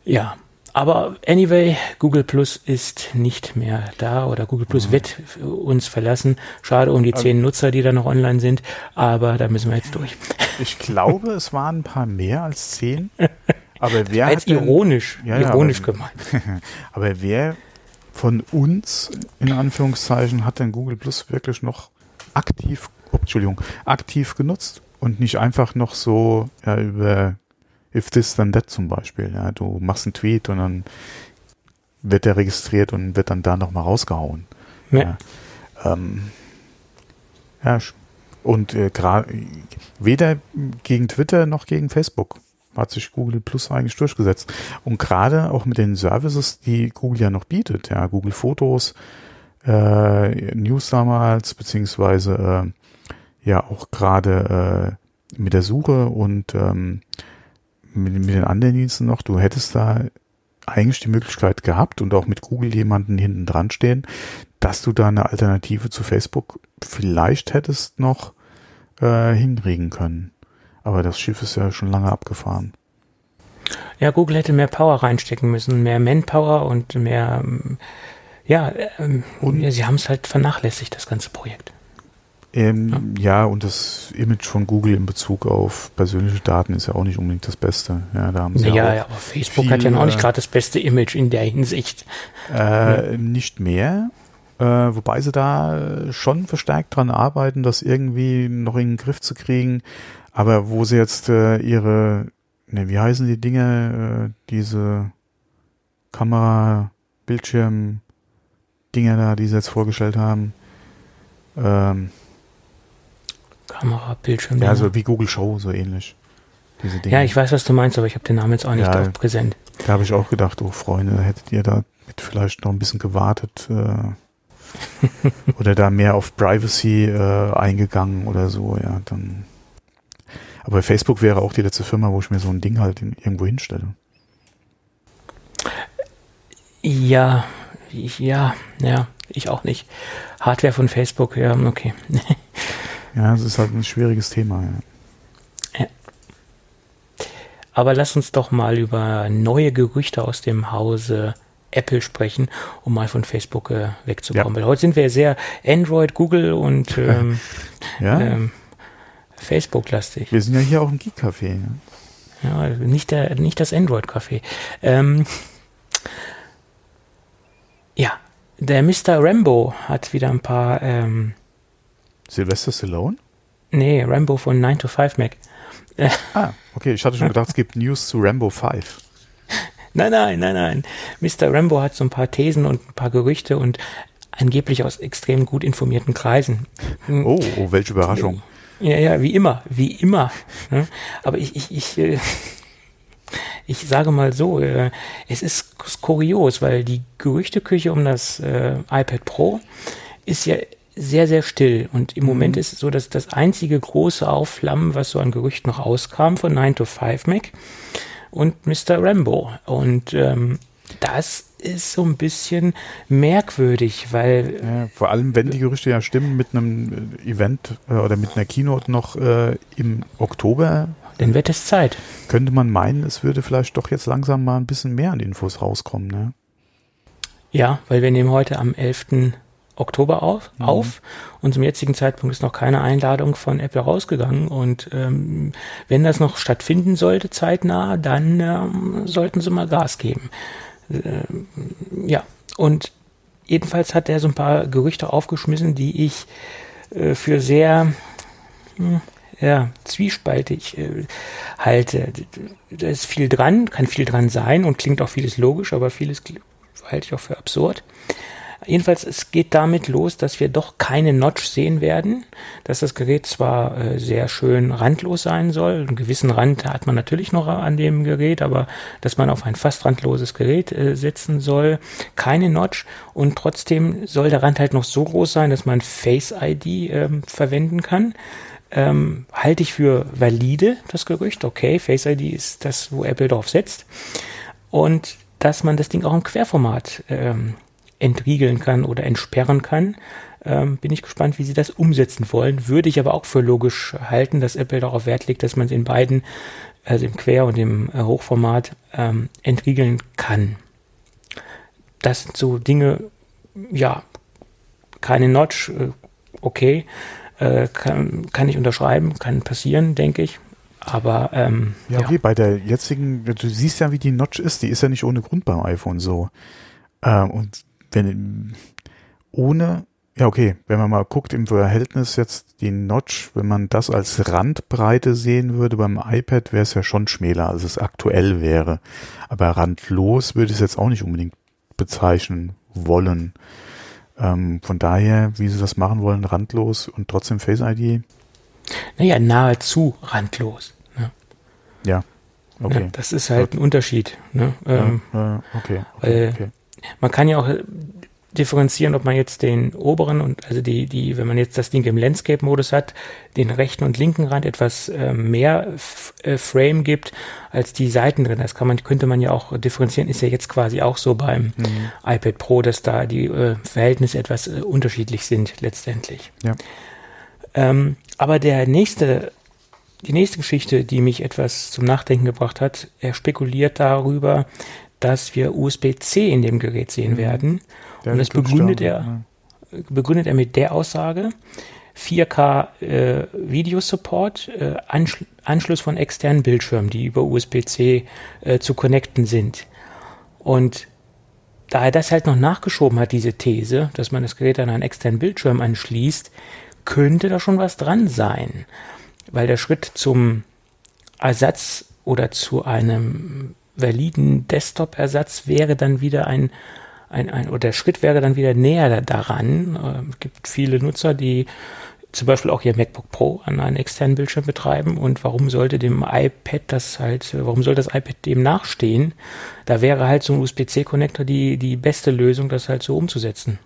Ja, aber anyway, Google Plus ist nicht mehr da oder Google Plus mhm. wird uns verlassen. Schade um die also, zehn Nutzer, die da noch online sind, aber da müssen wir jetzt durch. Ich glaube, es waren ein paar mehr als zehn. Aber wer als ironisch, ja, ironisch aber, gemeint. Aber wer von uns in Anführungszeichen hat denn Google Plus wirklich noch aktiv, oh, Entschuldigung, aktiv genutzt und nicht einfach noch so ja, über if this then that zum Beispiel. Ja, du machst einen Tweet und dann wird der registriert und wird dann da nochmal rausgehauen. Ja. ja, ähm, ja und äh, gerade weder gegen Twitter noch gegen Facebook hat sich Google Plus eigentlich durchgesetzt. Und gerade auch mit den Services, die Google ja noch bietet, ja, Google Fotos, äh, News damals, beziehungsweise äh, ja auch gerade äh, mit der Suche und ähm, mit, mit den anderen Diensten noch, du hättest da eigentlich die Möglichkeit gehabt und auch mit Google jemanden hinten dran stehen, dass du da eine Alternative zu Facebook vielleicht hättest noch äh, hinkriegen können. Aber das Schiff ist ja schon lange abgefahren. Ja, Google hätte mehr Power reinstecken müssen, mehr Manpower und mehr, ja, ähm, und ja, sie haben es halt vernachlässigt, das ganze Projekt. Ähm, ja. ja. und das Image von Google in Bezug auf persönliche Daten ist ja auch nicht unbedingt das Beste. Ja, da haben sie ja, ja aber Facebook viel, hat ja auch nicht gerade das beste Image in der Hinsicht. Äh, ja. Nicht mehr. Äh, wobei sie da schon verstärkt dran arbeiten, das irgendwie noch in den Griff zu kriegen. Aber wo sie jetzt äh, ihre, ne, wie heißen die Dinge, äh, diese Kamera, Bildschirm, Dinger da, die sie jetzt vorgestellt haben. Ähm, Kamera, Bildschirm. Ja, so wie Google Show, so ähnlich. Diese Dinge. Ja, ich weiß, was du meinst, aber ich habe den Namen jetzt auch nicht ja, präsent. Da habe ich auch gedacht, oh Freunde, hättet ihr da mit vielleicht noch ein bisschen gewartet äh, oder da mehr auf Privacy äh, eingegangen oder so, ja, dann. Aber Facebook wäre auch die letzte Firma, wo ich mir so ein Ding halt irgendwo hinstelle. Ja, ich, ja, ja, ich auch nicht. Hardware von Facebook, ja, okay. Ja, es ist halt ein schwieriges Thema. Ja. ja. Aber lass uns doch mal über neue Gerüchte aus dem Hause Apple sprechen, um mal von Facebook äh, wegzukommen. Ja. Weil heute sind wir sehr Android, Google und ähm, ja. ähm, Facebook-lastig. Wir sind ja hier auch im Geek-Café. Ne? Ja, nicht, der, nicht das Android-Café. Ähm, ja, der Mr. Rambo hat wieder ein paar ähm, Sylvester Stallone? Nee, Rambo von 9 to 5 Mac. ah, okay. Ich hatte schon gedacht, es gibt News zu Rambo 5. Nein, nein, nein, nein. Mr. Rambo hat so ein paar Thesen und ein paar Gerüchte und angeblich aus extrem gut informierten Kreisen. Oh, oh welche Überraschung. Ja, ja, wie immer, wie immer. Ne? Aber ich, ich, ich, äh, ich sage mal so, äh, es ist kurios, weil die Gerüchteküche um das äh, iPad Pro ist ja sehr, sehr still. Und im mhm. Moment ist es so, dass das einzige große Aufflammen, was so an Gerüchten noch rauskam von 9 to 5 Mac und Mr. Rambo. Und ähm, das ist so ein bisschen merkwürdig, weil. Ja, vor allem, wenn die Gerüchte ja stimmen, mit einem äh, Event äh, oder mit einer Keynote noch äh, im Oktober. Dann wird es Zeit. Könnte man meinen, es würde vielleicht doch jetzt langsam mal ein bisschen mehr an Infos rauskommen, ne? Ja, weil wir nehmen heute am 11. Oktober auf, mhm. auf und zum jetzigen Zeitpunkt ist noch keine Einladung von Apple rausgegangen und ähm, wenn das noch stattfinden sollte zeitnah, dann ähm, sollten sie mal Gas geben. Ähm, ja, und jedenfalls hat er so ein paar Gerüchte aufgeschmissen, die ich äh, für sehr hm, ja, zwiespaltig äh, halte. Da ist viel dran, kann viel dran sein und klingt auch vieles logisch, aber vieles halte ich auch für absurd. Jedenfalls, es geht damit los, dass wir doch keine Notch sehen werden, dass das Gerät zwar äh, sehr schön randlos sein soll, einen gewissen Rand hat man natürlich noch an dem Gerät, aber dass man auf ein fast randloses Gerät äh, setzen soll, keine Notch und trotzdem soll der Rand halt noch so groß sein, dass man Face ID äh, verwenden kann. Ähm, halte ich für valide, das Gerücht. Okay, Face ID ist das, wo Apple drauf setzt. Und dass man das Ding auch im Querformat ähm, entriegeln kann oder entsperren kann. Ähm, bin ich gespannt, wie sie das umsetzen wollen. Würde ich aber auch für logisch halten, dass Apple darauf Wert legt, dass man es in beiden, also im Quer- und im äh, Hochformat, ähm, entriegeln kann. Das sind so Dinge, ja, keine Notch, äh, okay, äh, kann, kann ich unterschreiben, kann passieren, denke ich. Aber ähm, ja, okay, ja. bei der jetzigen, du siehst ja, wie die Notch ist, die ist ja nicht ohne Grund beim iPhone so. Ähm, und wenn ohne, ja okay, wenn man mal guckt im Verhältnis jetzt die Notch, wenn man das als Randbreite sehen würde beim iPad, wäre es ja schon schmäler, als es aktuell wäre. Aber randlos würde ich es jetzt auch nicht unbedingt bezeichnen wollen. Ähm, von daher, wie sie das machen wollen, randlos und trotzdem Face ID. Naja, nahezu randlos. Ne? Ja. Okay. Ja, das ist halt ein Unterschied. Ne? Ähm, ja, okay. okay, okay. Man kann ja auch äh, differenzieren, ob man jetzt den oberen und also die, die, wenn man jetzt das Ding im Landscape-Modus hat, den rechten und linken Rand etwas äh, mehr äh, Frame gibt als die Seiten drin. Das kann man, könnte man ja auch differenzieren, ist ja jetzt quasi auch so beim mhm. iPad Pro, dass da die äh, Verhältnisse etwas äh, unterschiedlich sind letztendlich. Ja. Ähm, aber der nächste, die nächste Geschichte, die mich etwas zum Nachdenken gebracht hat, er spekuliert darüber, dass wir USB-C in dem Gerät sehen mhm. werden. Der und das begründet er, ja. begründet er mit der Aussage, 4K äh, Video Support, äh, Anschl Anschluss von externen Bildschirmen, die über USB-C äh, zu connecten sind. Und da er das halt noch nachgeschoben hat, diese These, dass man das Gerät an einen externen Bildschirm anschließt, könnte da schon was dran sein. Weil der Schritt zum Ersatz oder zu einem validen Desktop-Ersatz wäre dann wieder ein, ein, ein, oder der Schritt wäre dann wieder näher daran. Äh, es gibt viele Nutzer, die zum Beispiel auch ihr MacBook Pro an einen externen Bildschirm betreiben und warum sollte dem iPad das halt, warum soll das iPad dem nachstehen? Da wäre halt so ein USB-C-Connector die, die beste Lösung, das halt so umzusetzen.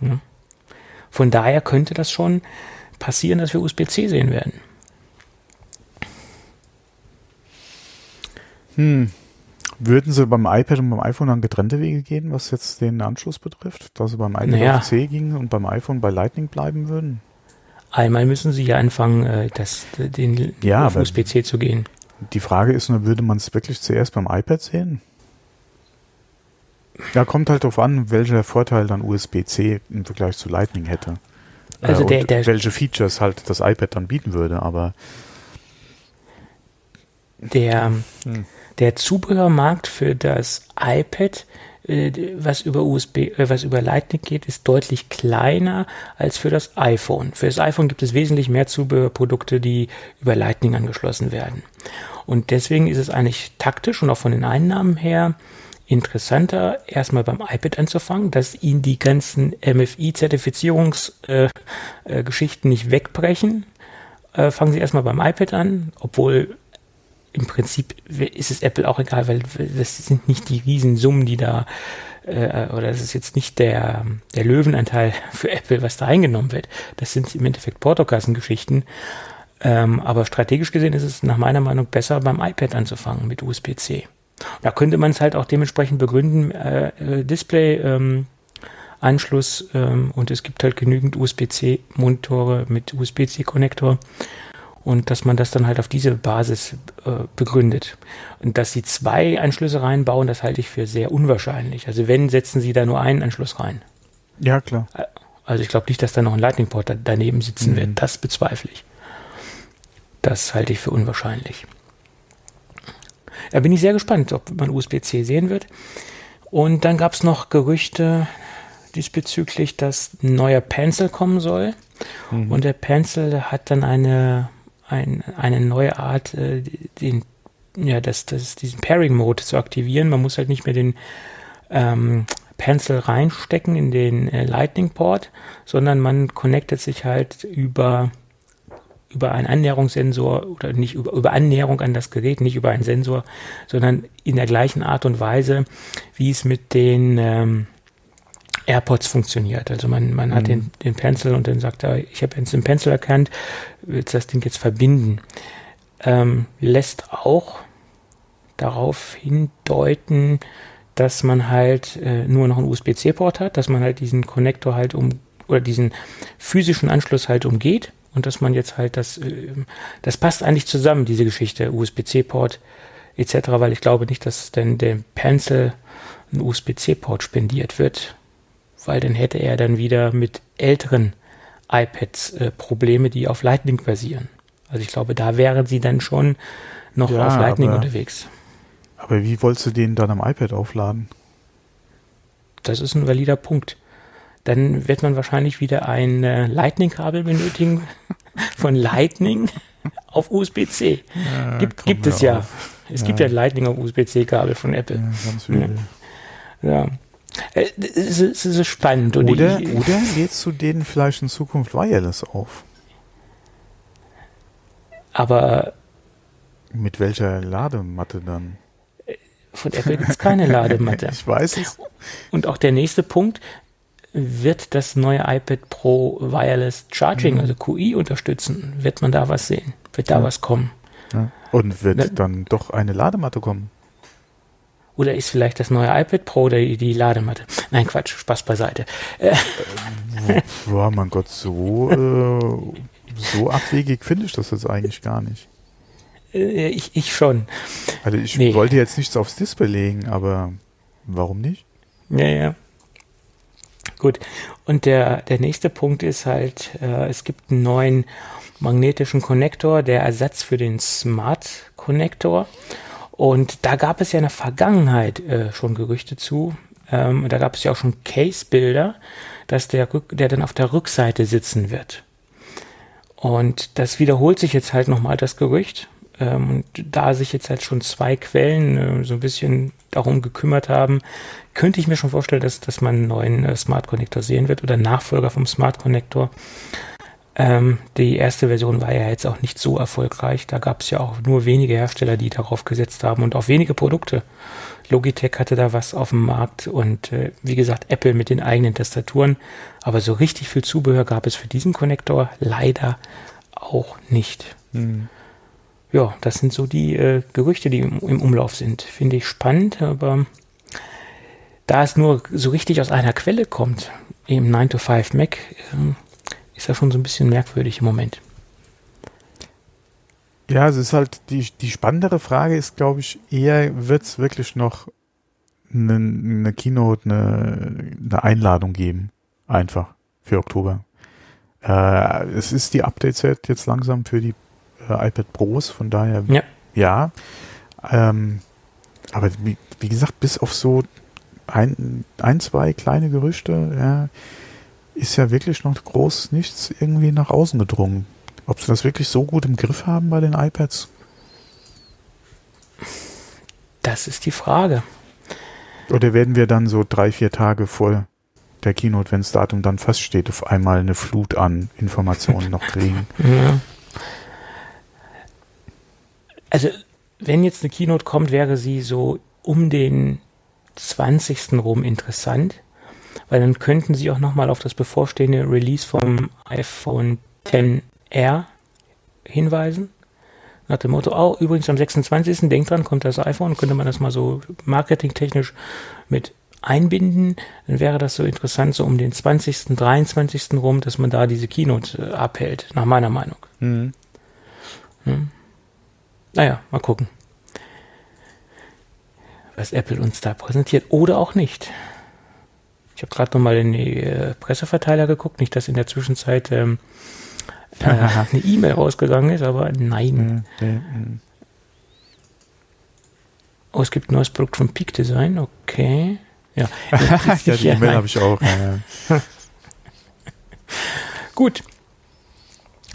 Ja. Von daher könnte das schon passieren, dass wir USB-C sehen werden. Hm. Würden Sie beim iPad und beim iPhone dann getrennte Wege gehen, was jetzt den Anschluss betrifft? Dass Sie beim iPad naja. auf C gingen und beim iPhone bei Lightning bleiben würden? Einmal müssen Sie ja anfangen, äh, das, den ja, auf USB-C zu gehen. Die Frage ist nur, würde man es wirklich zuerst beim iPad sehen? Ja, kommt halt darauf an, welcher Vorteil dann USB-C im Vergleich zu Lightning hätte. Also äh, der, der welche Features halt das iPad dann bieten würde, aber der, hm. Der Zubehörmarkt für das iPad, äh, was über USB, äh, was über Lightning geht, ist deutlich kleiner als für das iPhone. Für das iPhone gibt es wesentlich mehr Zubehörprodukte, die über Lightning angeschlossen werden. Und deswegen ist es eigentlich taktisch und auch von den Einnahmen her interessanter, erstmal beim iPad anzufangen, dass ihnen die ganzen MFI-Zertifizierungsgeschichten äh, äh, nicht wegbrechen. Äh, fangen Sie erstmal beim iPad an, obwohl im Prinzip ist es Apple auch egal, weil das sind nicht die Riesensummen, die da, äh, oder das ist jetzt nicht der, der Löwenanteil für Apple, was da eingenommen wird. Das sind im Endeffekt Portokassengeschichten. Ähm, aber strategisch gesehen ist es nach meiner Meinung besser, beim iPad anzufangen mit USB-C. Da könnte man es halt auch dementsprechend begründen, äh, äh Display, ähm, Anschluss ähm, und es gibt halt genügend USB-C-Monitore mit USB-C-Konnektor und dass man das dann halt auf diese Basis äh, begründet. Und dass sie zwei Anschlüsse reinbauen, das halte ich für sehr unwahrscheinlich. Also wenn, setzen sie da nur einen Anschluss rein. Ja, klar. Also ich glaube nicht, dass da noch ein Lightning-Port daneben sitzen Mhm. wird. Das bezweifle ich. Das halte ich für unwahrscheinlich. Da bin ich sehr gespannt, ob man USB-C sehen wird. Und dann gab es noch Gerüchte diesbezüglich, dass ein neuer Pencil kommen soll. Mhm. Und der Pencil hat dann eine, ein, eine neue Art, äh, den, ja, das, das, diesen Pairing-Mode zu aktivieren. Man muss halt nicht mehr den ähm, Pencil reinstecken in den äh, Lightning-Port, sondern man connectet sich halt über über einen Annäherungssensor oder nicht über, über Annäherung an das Gerät, nicht über einen Sensor, sondern in der gleichen Art und Weise, wie es mit den ähm, AirPods funktioniert. Also man, man hat Mhm. den, den Pencil und dann sagt er, ich habe jetzt den Pencil erkannt, willst das Ding jetzt verbinden. Ähm, lässt auch darauf hindeuten, dass man halt äh, nur noch einen USB-C-Port hat, dass man halt diesen Konnektor halt um oder diesen physischen Anschluss halt umgeht und dass man jetzt halt das, äh, das passt eigentlich zusammen, diese Geschichte, USB-C-Port etc., weil ich glaube nicht, dass denn dem Pencil ein USB-C-Port spendiert wird, weil dann hätte er dann wieder mit älteren iPads äh, Probleme, die auf Lightning basieren. Also ich glaube, da wären sie dann schon noch Ja, auf Lightning aber- unterwegs. Aber wie wolltest du den dann am iPad aufladen? Das ist ein valider Punkt. Dann wird man wahrscheinlich wieder ein äh, Lightning-Kabel benötigen von Lightning auf USB-C. Ja, Gibt, gibt es hör ja. auf. Es Ja. gibt ja Lightning auf USB-C-Kabel von Apple. Ja, ganz übel. Ja. Äh, Es ist, es ist spannend. Oder, ich, oder lädst du den vielleicht in Zukunft wireless auf? aber Mit welcher Ladematte dann? von Apple gibt es keine Ladematte. Ich weiß es. Und auch der nächste Punkt, wird das neue iPad Pro Wireless Charging, Mhm. also QI, unterstützen? Wird man da was sehen? Wird da Ja. was kommen? Ja. Und wird Ne- dann doch eine Ladematte kommen? Oder ist vielleicht das neue iPad Pro die, die Ladematte? Nein, Quatsch, Spaß beiseite. Äh, Ja, mein Gott, so, äh, so abwegig finde ich das jetzt eigentlich gar nicht. äh, ich, ich schon. Also ich Nee. wollte jetzt nichts aufs Display legen, aber warum nicht? Ja, ja. Gut. Und der, der nächste Punkt ist halt, äh, es gibt einen neuen magnetischen Konnektor, der Ersatz für den Smart Konnektor. Und da gab es ja in der Vergangenheit äh, schon Gerüchte zu. Ähm, da gab es ja auch schon Case-Bilder, dass der, Rück, der dann auf der Rückseite sitzen wird. Und das wiederholt sich jetzt halt nochmal das Gerücht. Ähm, und da sich jetzt halt schon zwei Quellen äh, so ein bisschen darum gekümmert haben, könnte ich mir schon vorstellen, dass, dass man einen neuen äh, Smart Connector sehen wird oder Nachfolger vom Smart Connector. Ähm, die erste Version war ja jetzt auch nicht so erfolgreich. Da gab es ja auch nur wenige Hersteller, die darauf gesetzt haben und auch wenige Produkte. Logitech hatte da was auf dem Markt und äh, wie gesagt, Apple mit den eigenen Tastaturen. Aber so richtig viel Zubehör gab es für diesen Konnektor leider auch nicht. Ja, das sind so die äh, Gerüchte, die im, im Umlauf sind. Finde ich spannend, aber da es nur so richtig aus einer Quelle kommt, im 9-to-5 Mac, ähm, ist das schon so ein bisschen merkwürdig im Moment. Ja, es ist halt, die, die spannendere Frage ist, glaube ich, eher, wird es wirklich noch eine, eine Keynote, eine, eine Einladung geben? Einfach für Oktober. Äh, es ist die Update-Set jetzt langsam für die äh, iPad Pros, von daher Ja. ja. Ähm, aber wie, wie gesagt, bis auf so ein, ein, zwei kleine Gerüchte, ja, ist ja wirklich noch groß nichts irgendwie nach außen gedrungen. Ob sie das wirklich so gut im Griff haben bei den iPads? Das ist die Frage. Oder werden wir dann so drei, vier Tage vor der Keynote, wenn das Datum dann feststeht, auf einmal eine Flut an Informationen noch kriegen? Ja. Also, wenn jetzt eine Keynote kommt, wäre sie so um den 20. rum interessant, weil dann könnten sie auch nochmal auf das bevorstehende Release vom iPhone XR hinweisen. Nach dem Motto, oh, übrigens am 26. denkt dran, kommt das iPhone, könnte man das mal so marketingtechnisch mit einbinden, dann wäre das so interessant, so um den 20., 23. rum, dass man da diese Keynote äh, abhält, nach meiner Meinung. Mhm. Naja, mal gucken. Was Apple uns da präsentiert. Oder auch nicht. Ich habe gerade noch mal in die äh, Presseverteiler geguckt, nicht, dass in der Zwischenzeit ähm, äh, eine E-Mail rausgegangen ist, aber nein. Mhm. Oh, es gibt ein neues Produkt von Peak Design, okay. Ja, ja die E-Mail habe ich auch. Gut.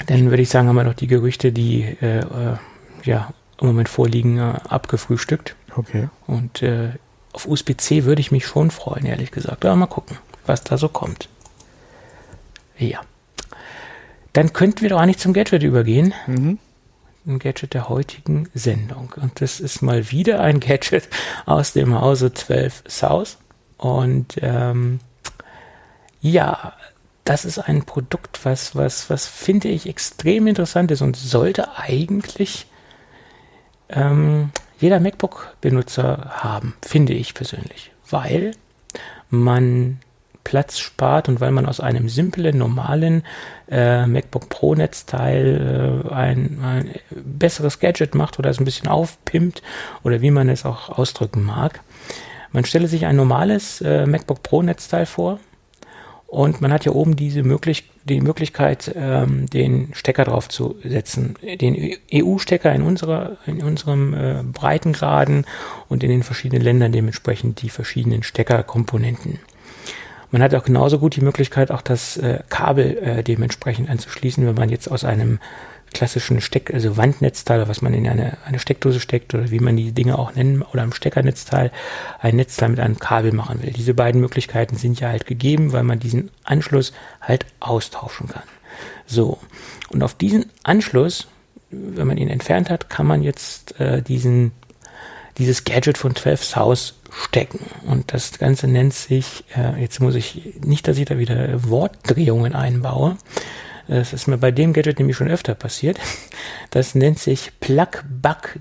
Dann würde ich sagen, haben wir noch die Gerüchte, die äh, äh, ja im Moment vorliegen, äh, abgefrühstückt. Okay. Und äh, auf USB-C würde ich mich schon freuen, ehrlich gesagt. Aber mal gucken, was da so kommt. Ja. Dann könnten wir doch eigentlich zum Gadget übergehen. Mhm. Ein Gadget der heutigen Sendung. Und das ist mal wieder ein Gadget aus dem Hause 12 South. Und ähm, ja, das ist ein Produkt, was, was, was finde ich extrem interessant ist und sollte eigentlich ähm, jeder MacBook-Benutzer haben, finde ich persönlich, weil man Platz spart und weil man aus einem simplen, normalen äh, MacBook Pro Netzteil äh, ein, ein, besseres Gadget macht oder es ein bisschen aufpimpt oder wie man es auch ausdrücken mag. Man stelle sich ein normales äh, MacBook Pro Netzteil vor und man hat hier oben diese möglich die Möglichkeit, ähm, den Stecker drauf zu setzen. Den EU-Stecker in, unserer, in unserem äh, Breitengraden und in den verschiedenen Ländern dementsprechend die verschiedenen Steckerkomponenten. Man hat auch genauso gut die Möglichkeit, auch das äh, Kabel äh, dementsprechend anzuschließen, wenn man jetzt aus einem klassischen Steck, also Wandnetzteil, was man in eine, eine Steckdose steckt oder wie man die Dinge auch nennen, oder am Steckernetzteil ein Netzteil mit einem Kabel machen will. Diese beiden Möglichkeiten sind ja halt gegeben, weil man diesen Anschluss halt austauschen kann. So, und auf diesen Anschluss, wenn man ihn entfernt hat, kann man jetzt äh, diesen, dieses Gadget von 12 South stecken. Und das Ganze nennt sich, äh, jetzt muss ich, nicht, dass ich da wieder Wortdrehungen einbaue, das ist mir bei dem Gadget nämlich schon öfter passiert. Das nennt sich Plug Bug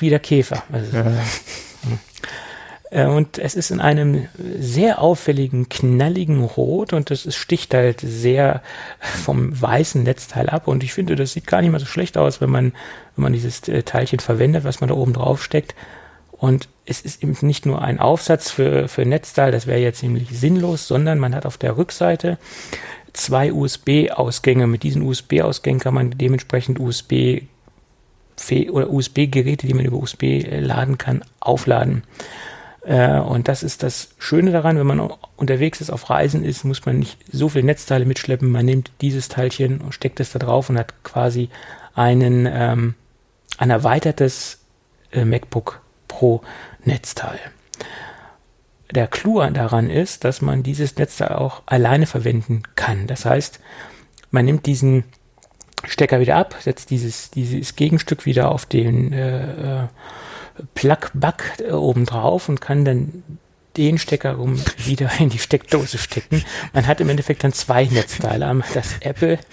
wie der Käfer. Also, ja. Äh, und es ist in einem sehr auffälligen, knalligen Rot und das sticht halt sehr vom weißen Netzteil ab. Und ich finde, das sieht gar nicht mal so schlecht aus, wenn man, wenn man dieses äh, Teilchen verwendet, was man da oben drauf steckt. Und es ist eben nicht nur ein Aufsatz für, für Netzteil, das wäre ja ziemlich sinnlos, sondern man hat auf der Rückseite zwei USB-Ausgänge. Mit diesen USB-Ausgängen kann man dementsprechend USB oder USB-Geräte, die man über USB laden kann, aufladen. Äh, und das ist das Schöne daran, wenn man unterwegs ist, auf Reisen ist, muss man nicht so viele Netzteile mitschleppen. Man nimmt dieses Teilchen und steckt es da drauf und hat quasi einen, ähm, ein erweitertes äh, MacBook Pro Netzteil der Clou daran ist, dass man dieses Netzteil auch alleine verwenden kann. Das heißt, man nimmt diesen Stecker wieder ab, setzt dieses, dieses Gegenstück wieder auf den äh, äh Plug-Bug oben drauf und kann dann den Stecker rum wieder in die Steckdose stecken. Man hat im Endeffekt dann zwei Netzteile. Das Apple.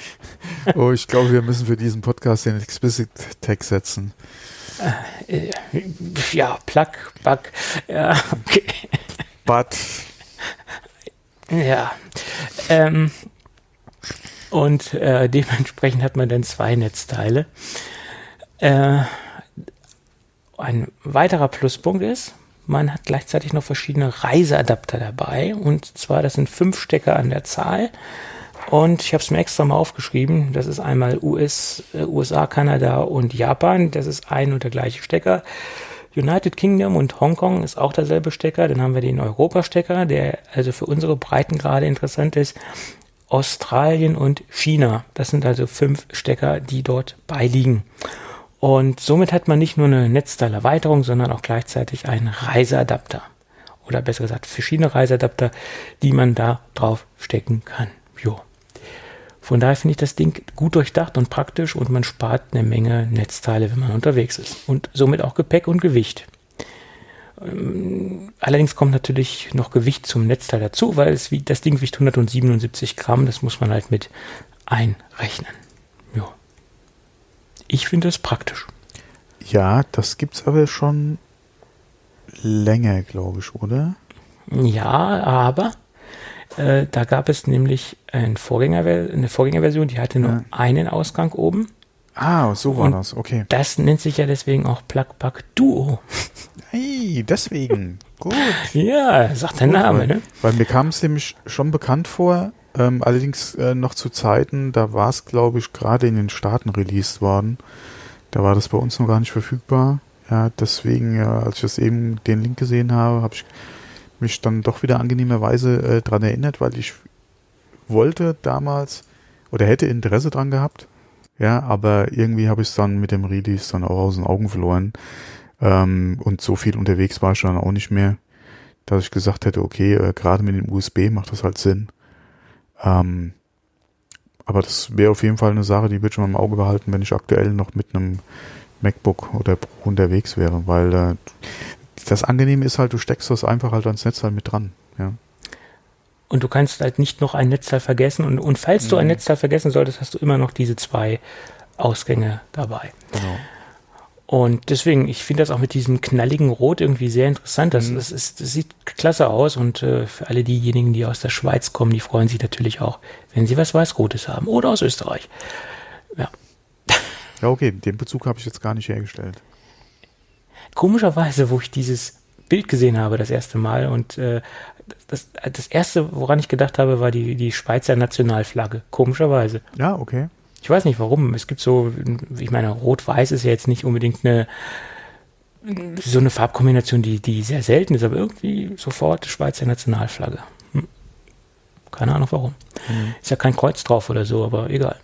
Oh, ich glaube, wir müssen für diesen Podcast den Explicit Tag setzen. Äh, ja, Plug, Bug. Ja, okay. But. Ja. Ähm, und äh, dementsprechend hat man dann zwei Netzteile. Äh, ein weiterer Pluspunkt ist, man hat gleichzeitig noch verschiedene Reiseadapter dabei. Und zwar, das sind fünf Stecker an der Zahl. Und ich habe es mir extra mal aufgeschrieben. Das ist einmal US, äh, USA, Kanada und Japan. Das ist ein und der gleiche Stecker. United Kingdom und Hongkong ist auch derselbe Stecker. Dann haben wir den Europa-Stecker, der also für unsere Breitengrade interessant ist. Australien und China. Das sind also fünf Stecker, die dort beiliegen. Und somit hat man nicht nur eine Netzteilerweiterung, sondern auch gleichzeitig einen Reiseadapter. Oder besser gesagt, verschiedene Reiseadapter, die man da drauf stecken kann. Jo. Von daher finde ich das Ding gut durchdacht und praktisch und man spart eine Menge Netzteile, wenn man unterwegs ist. Und somit auch Gepäck und Gewicht. Ähm, allerdings kommt natürlich noch Gewicht zum Netzteil dazu, weil es das Ding wiegt 177 Gramm, das muss man halt mit einrechnen. Ja. Ich finde es praktisch. Ja, das gibt es aber schon länger, glaube ich, oder? Ja, aber äh, da gab es nämlich ein Vorgänger, eine Vorgängerversion, die hatte nur ja. einen Ausgang oben. Ah, so war Und das, okay. Das nennt sich ja deswegen auch Plug Plug Duo. Hey, deswegen. Gut. Ja, sagt der Gut, Name, weil, ne? Weil mir kam es nämlich schon bekannt vor, ähm, allerdings äh, noch zu Zeiten, da war es, glaube ich, gerade in den Staaten released worden. Da war das bei uns noch gar nicht verfügbar. Ja, deswegen, ja, als ich das eben den Link gesehen habe, habe ich mich dann doch wieder angenehmerweise äh, dran erinnert, weil ich wollte damals oder hätte Interesse dran gehabt. Ja, aber irgendwie habe ich es dann mit dem Release dann auch aus den Augen verloren. Ähm, und so viel unterwegs war ich dann auch nicht mehr, dass ich gesagt hätte, okay, äh, gerade mit dem USB macht das halt Sinn. Ähm, aber das wäre auf jeden Fall eine Sache, die würde ich mal im Auge behalten, wenn ich aktuell noch mit einem MacBook oder Pro unterwegs wäre, weil äh, das Angenehme ist halt, du steckst das einfach halt ans Netzteil mit dran. Ja. Und du kannst halt nicht noch ein Netzteil vergessen. Und, und falls du ein Mhm. Netzteil vergessen solltest, hast du immer noch diese zwei Ausgänge dabei. Genau. Und deswegen, ich finde das auch mit diesem knalligen Rot irgendwie sehr interessant. Das, Mhm. das, ist, das sieht klasse aus und äh, für alle diejenigen, die aus der Schweiz kommen, die freuen sich natürlich auch, wenn sie was Weiß-Rotes haben. Oder aus Österreich. Ja. Ja, okay, den Bezug habe ich jetzt gar nicht hergestellt. Komischerweise, wo ich dieses Bild gesehen habe, das erste Mal und äh, das, das erste, woran ich gedacht habe, war die, die Schweizer Nationalflagge. Komischerweise. Ja, okay. Ich weiß nicht warum. Es gibt so, ich meine, Rot-Weiß ist ja jetzt nicht unbedingt eine so eine Farbkombination, die, die sehr selten ist, aber irgendwie sofort Schweizer Nationalflagge. Hm. Keine Ahnung warum. Mhm. Ist ja kein Kreuz drauf oder so, aber egal.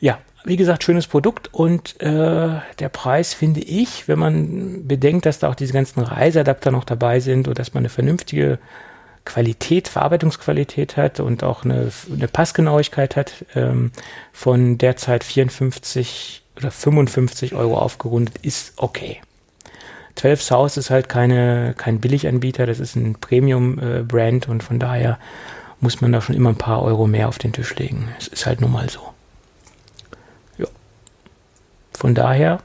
Ja, wie gesagt, schönes Produkt und äh, der Preis finde ich, wenn man bedenkt, dass da auch diese ganzen Reiseadapter noch dabei sind und dass man eine vernünftige Qualität, Verarbeitungsqualität hat und auch eine, eine Passgenauigkeit hat, ähm, von derzeit 54 oder 55 Euro aufgerundet, ist okay. 12 South ist halt keine, kein Billiganbieter, das ist ein Premium-Brand und von daher muss man da schon immer ein paar Euro mehr auf den Tisch legen. Es ist halt nun mal so. Von daher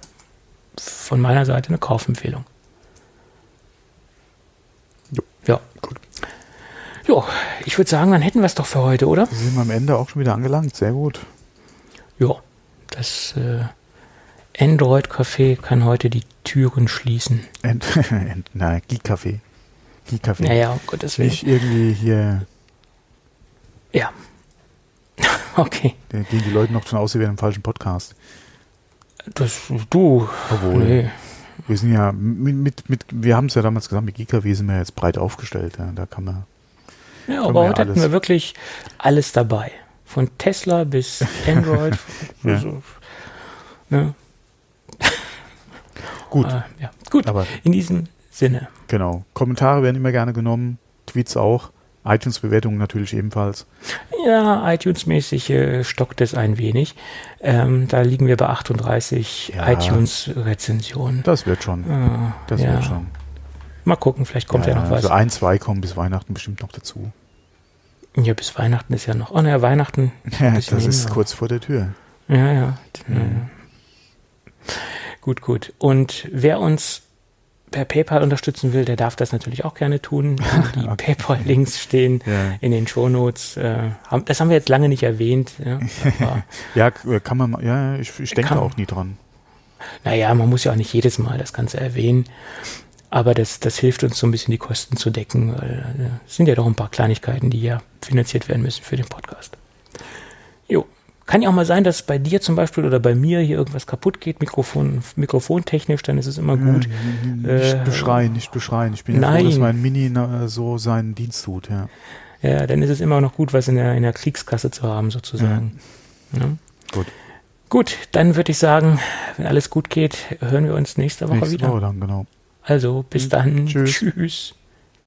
von meiner Seite eine Kaufempfehlung. Jo. Ja. Gut. Jo, ich würde sagen, dann hätten wir es doch für heute, oder? Da sind wir am Ende auch schon wieder angelangt. Sehr gut. Ja, das äh, Android-Café kann heute die Türen schließen. Ent, Ent, nein, Geek-Café. Geek-Café. Naja, um Gottes Willen. Nicht irgendwie hier, Ja. okay. den, den die Leute noch schon aussehen wie im falschen Podcast. Das, du. Obwohl, Nee. wir sind ja mit, mit, mit wir haben es ja damals gesagt, mit Geek-Café sind wir jetzt breit aufgestellt. Ja. Da kann man, Ja, aber heute hatten wir wirklich alles dabei. Von Tesla bis Android. Ja. also, ne? gut, Äh, ja. Gut, aber in diesem Sinne. genau. Kommentare werden immer gerne genommen, Tweets auch, iTunes-Bewertungen natürlich ebenfalls. Ja, iTunes-mäßig äh, stockt es ein wenig. Ähm, da liegen wir bei 38 Ja. iTunes-Rezensionen. Das wird schon. Äh, Das ja. wird schon. Mal gucken, vielleicht kommt ja, noch was. Also ein, zwei kommen bis Weihnachten bestimmt noch dazu. Ja, bis Weihnachten ist ja noch. Oh ne, Weihnachten. Ja, das ist hin, kurz vor der Tür. Ja, ja. Mhm. Gut, gut. Und wer uns per PayPal unterstützen will, der darf das natürlich auch gerne tun. Die Okay. PayPal-Links stehen Ja. in den Shownotes. Äh, das haben wir jetzt lange nicht erwähnt. Ja, k- kann man, ja, ich, ich denke Kann- auch nie dran. naja, man muss ja auch nicht jedes Mal das Ganze erwähnen. Aber das, das hilft uns so ein bisschen die Kosten zu decken. Weil, äh, es sind ja doch ein paar Kleinigkeiten, die ja finanziert werden müssen für den Podcast. Kann ja auch mal sein, dass bei dir zum Beispiel oder bei mir hier irgendwas kaputt geht, Mikrofon, mikrofontechnisch, dann ist es immer gut. Nicht Äh, beschreien, nicht beschreien. Ich bin ja froh, nein. dass mein Mini na, so seinen Dienst tut. Ja. Ja, dann ist es immer noch gut, was in der, in der Kriegskasse zu haben, sozusagen. Ja. Gut. Gut, dann würde ich sagen, wenn alles gut geht, hören wir uns nächste Woche Nächste wieder. Woche dann, genau. Also, bis dann. Tschüss. Tschüss.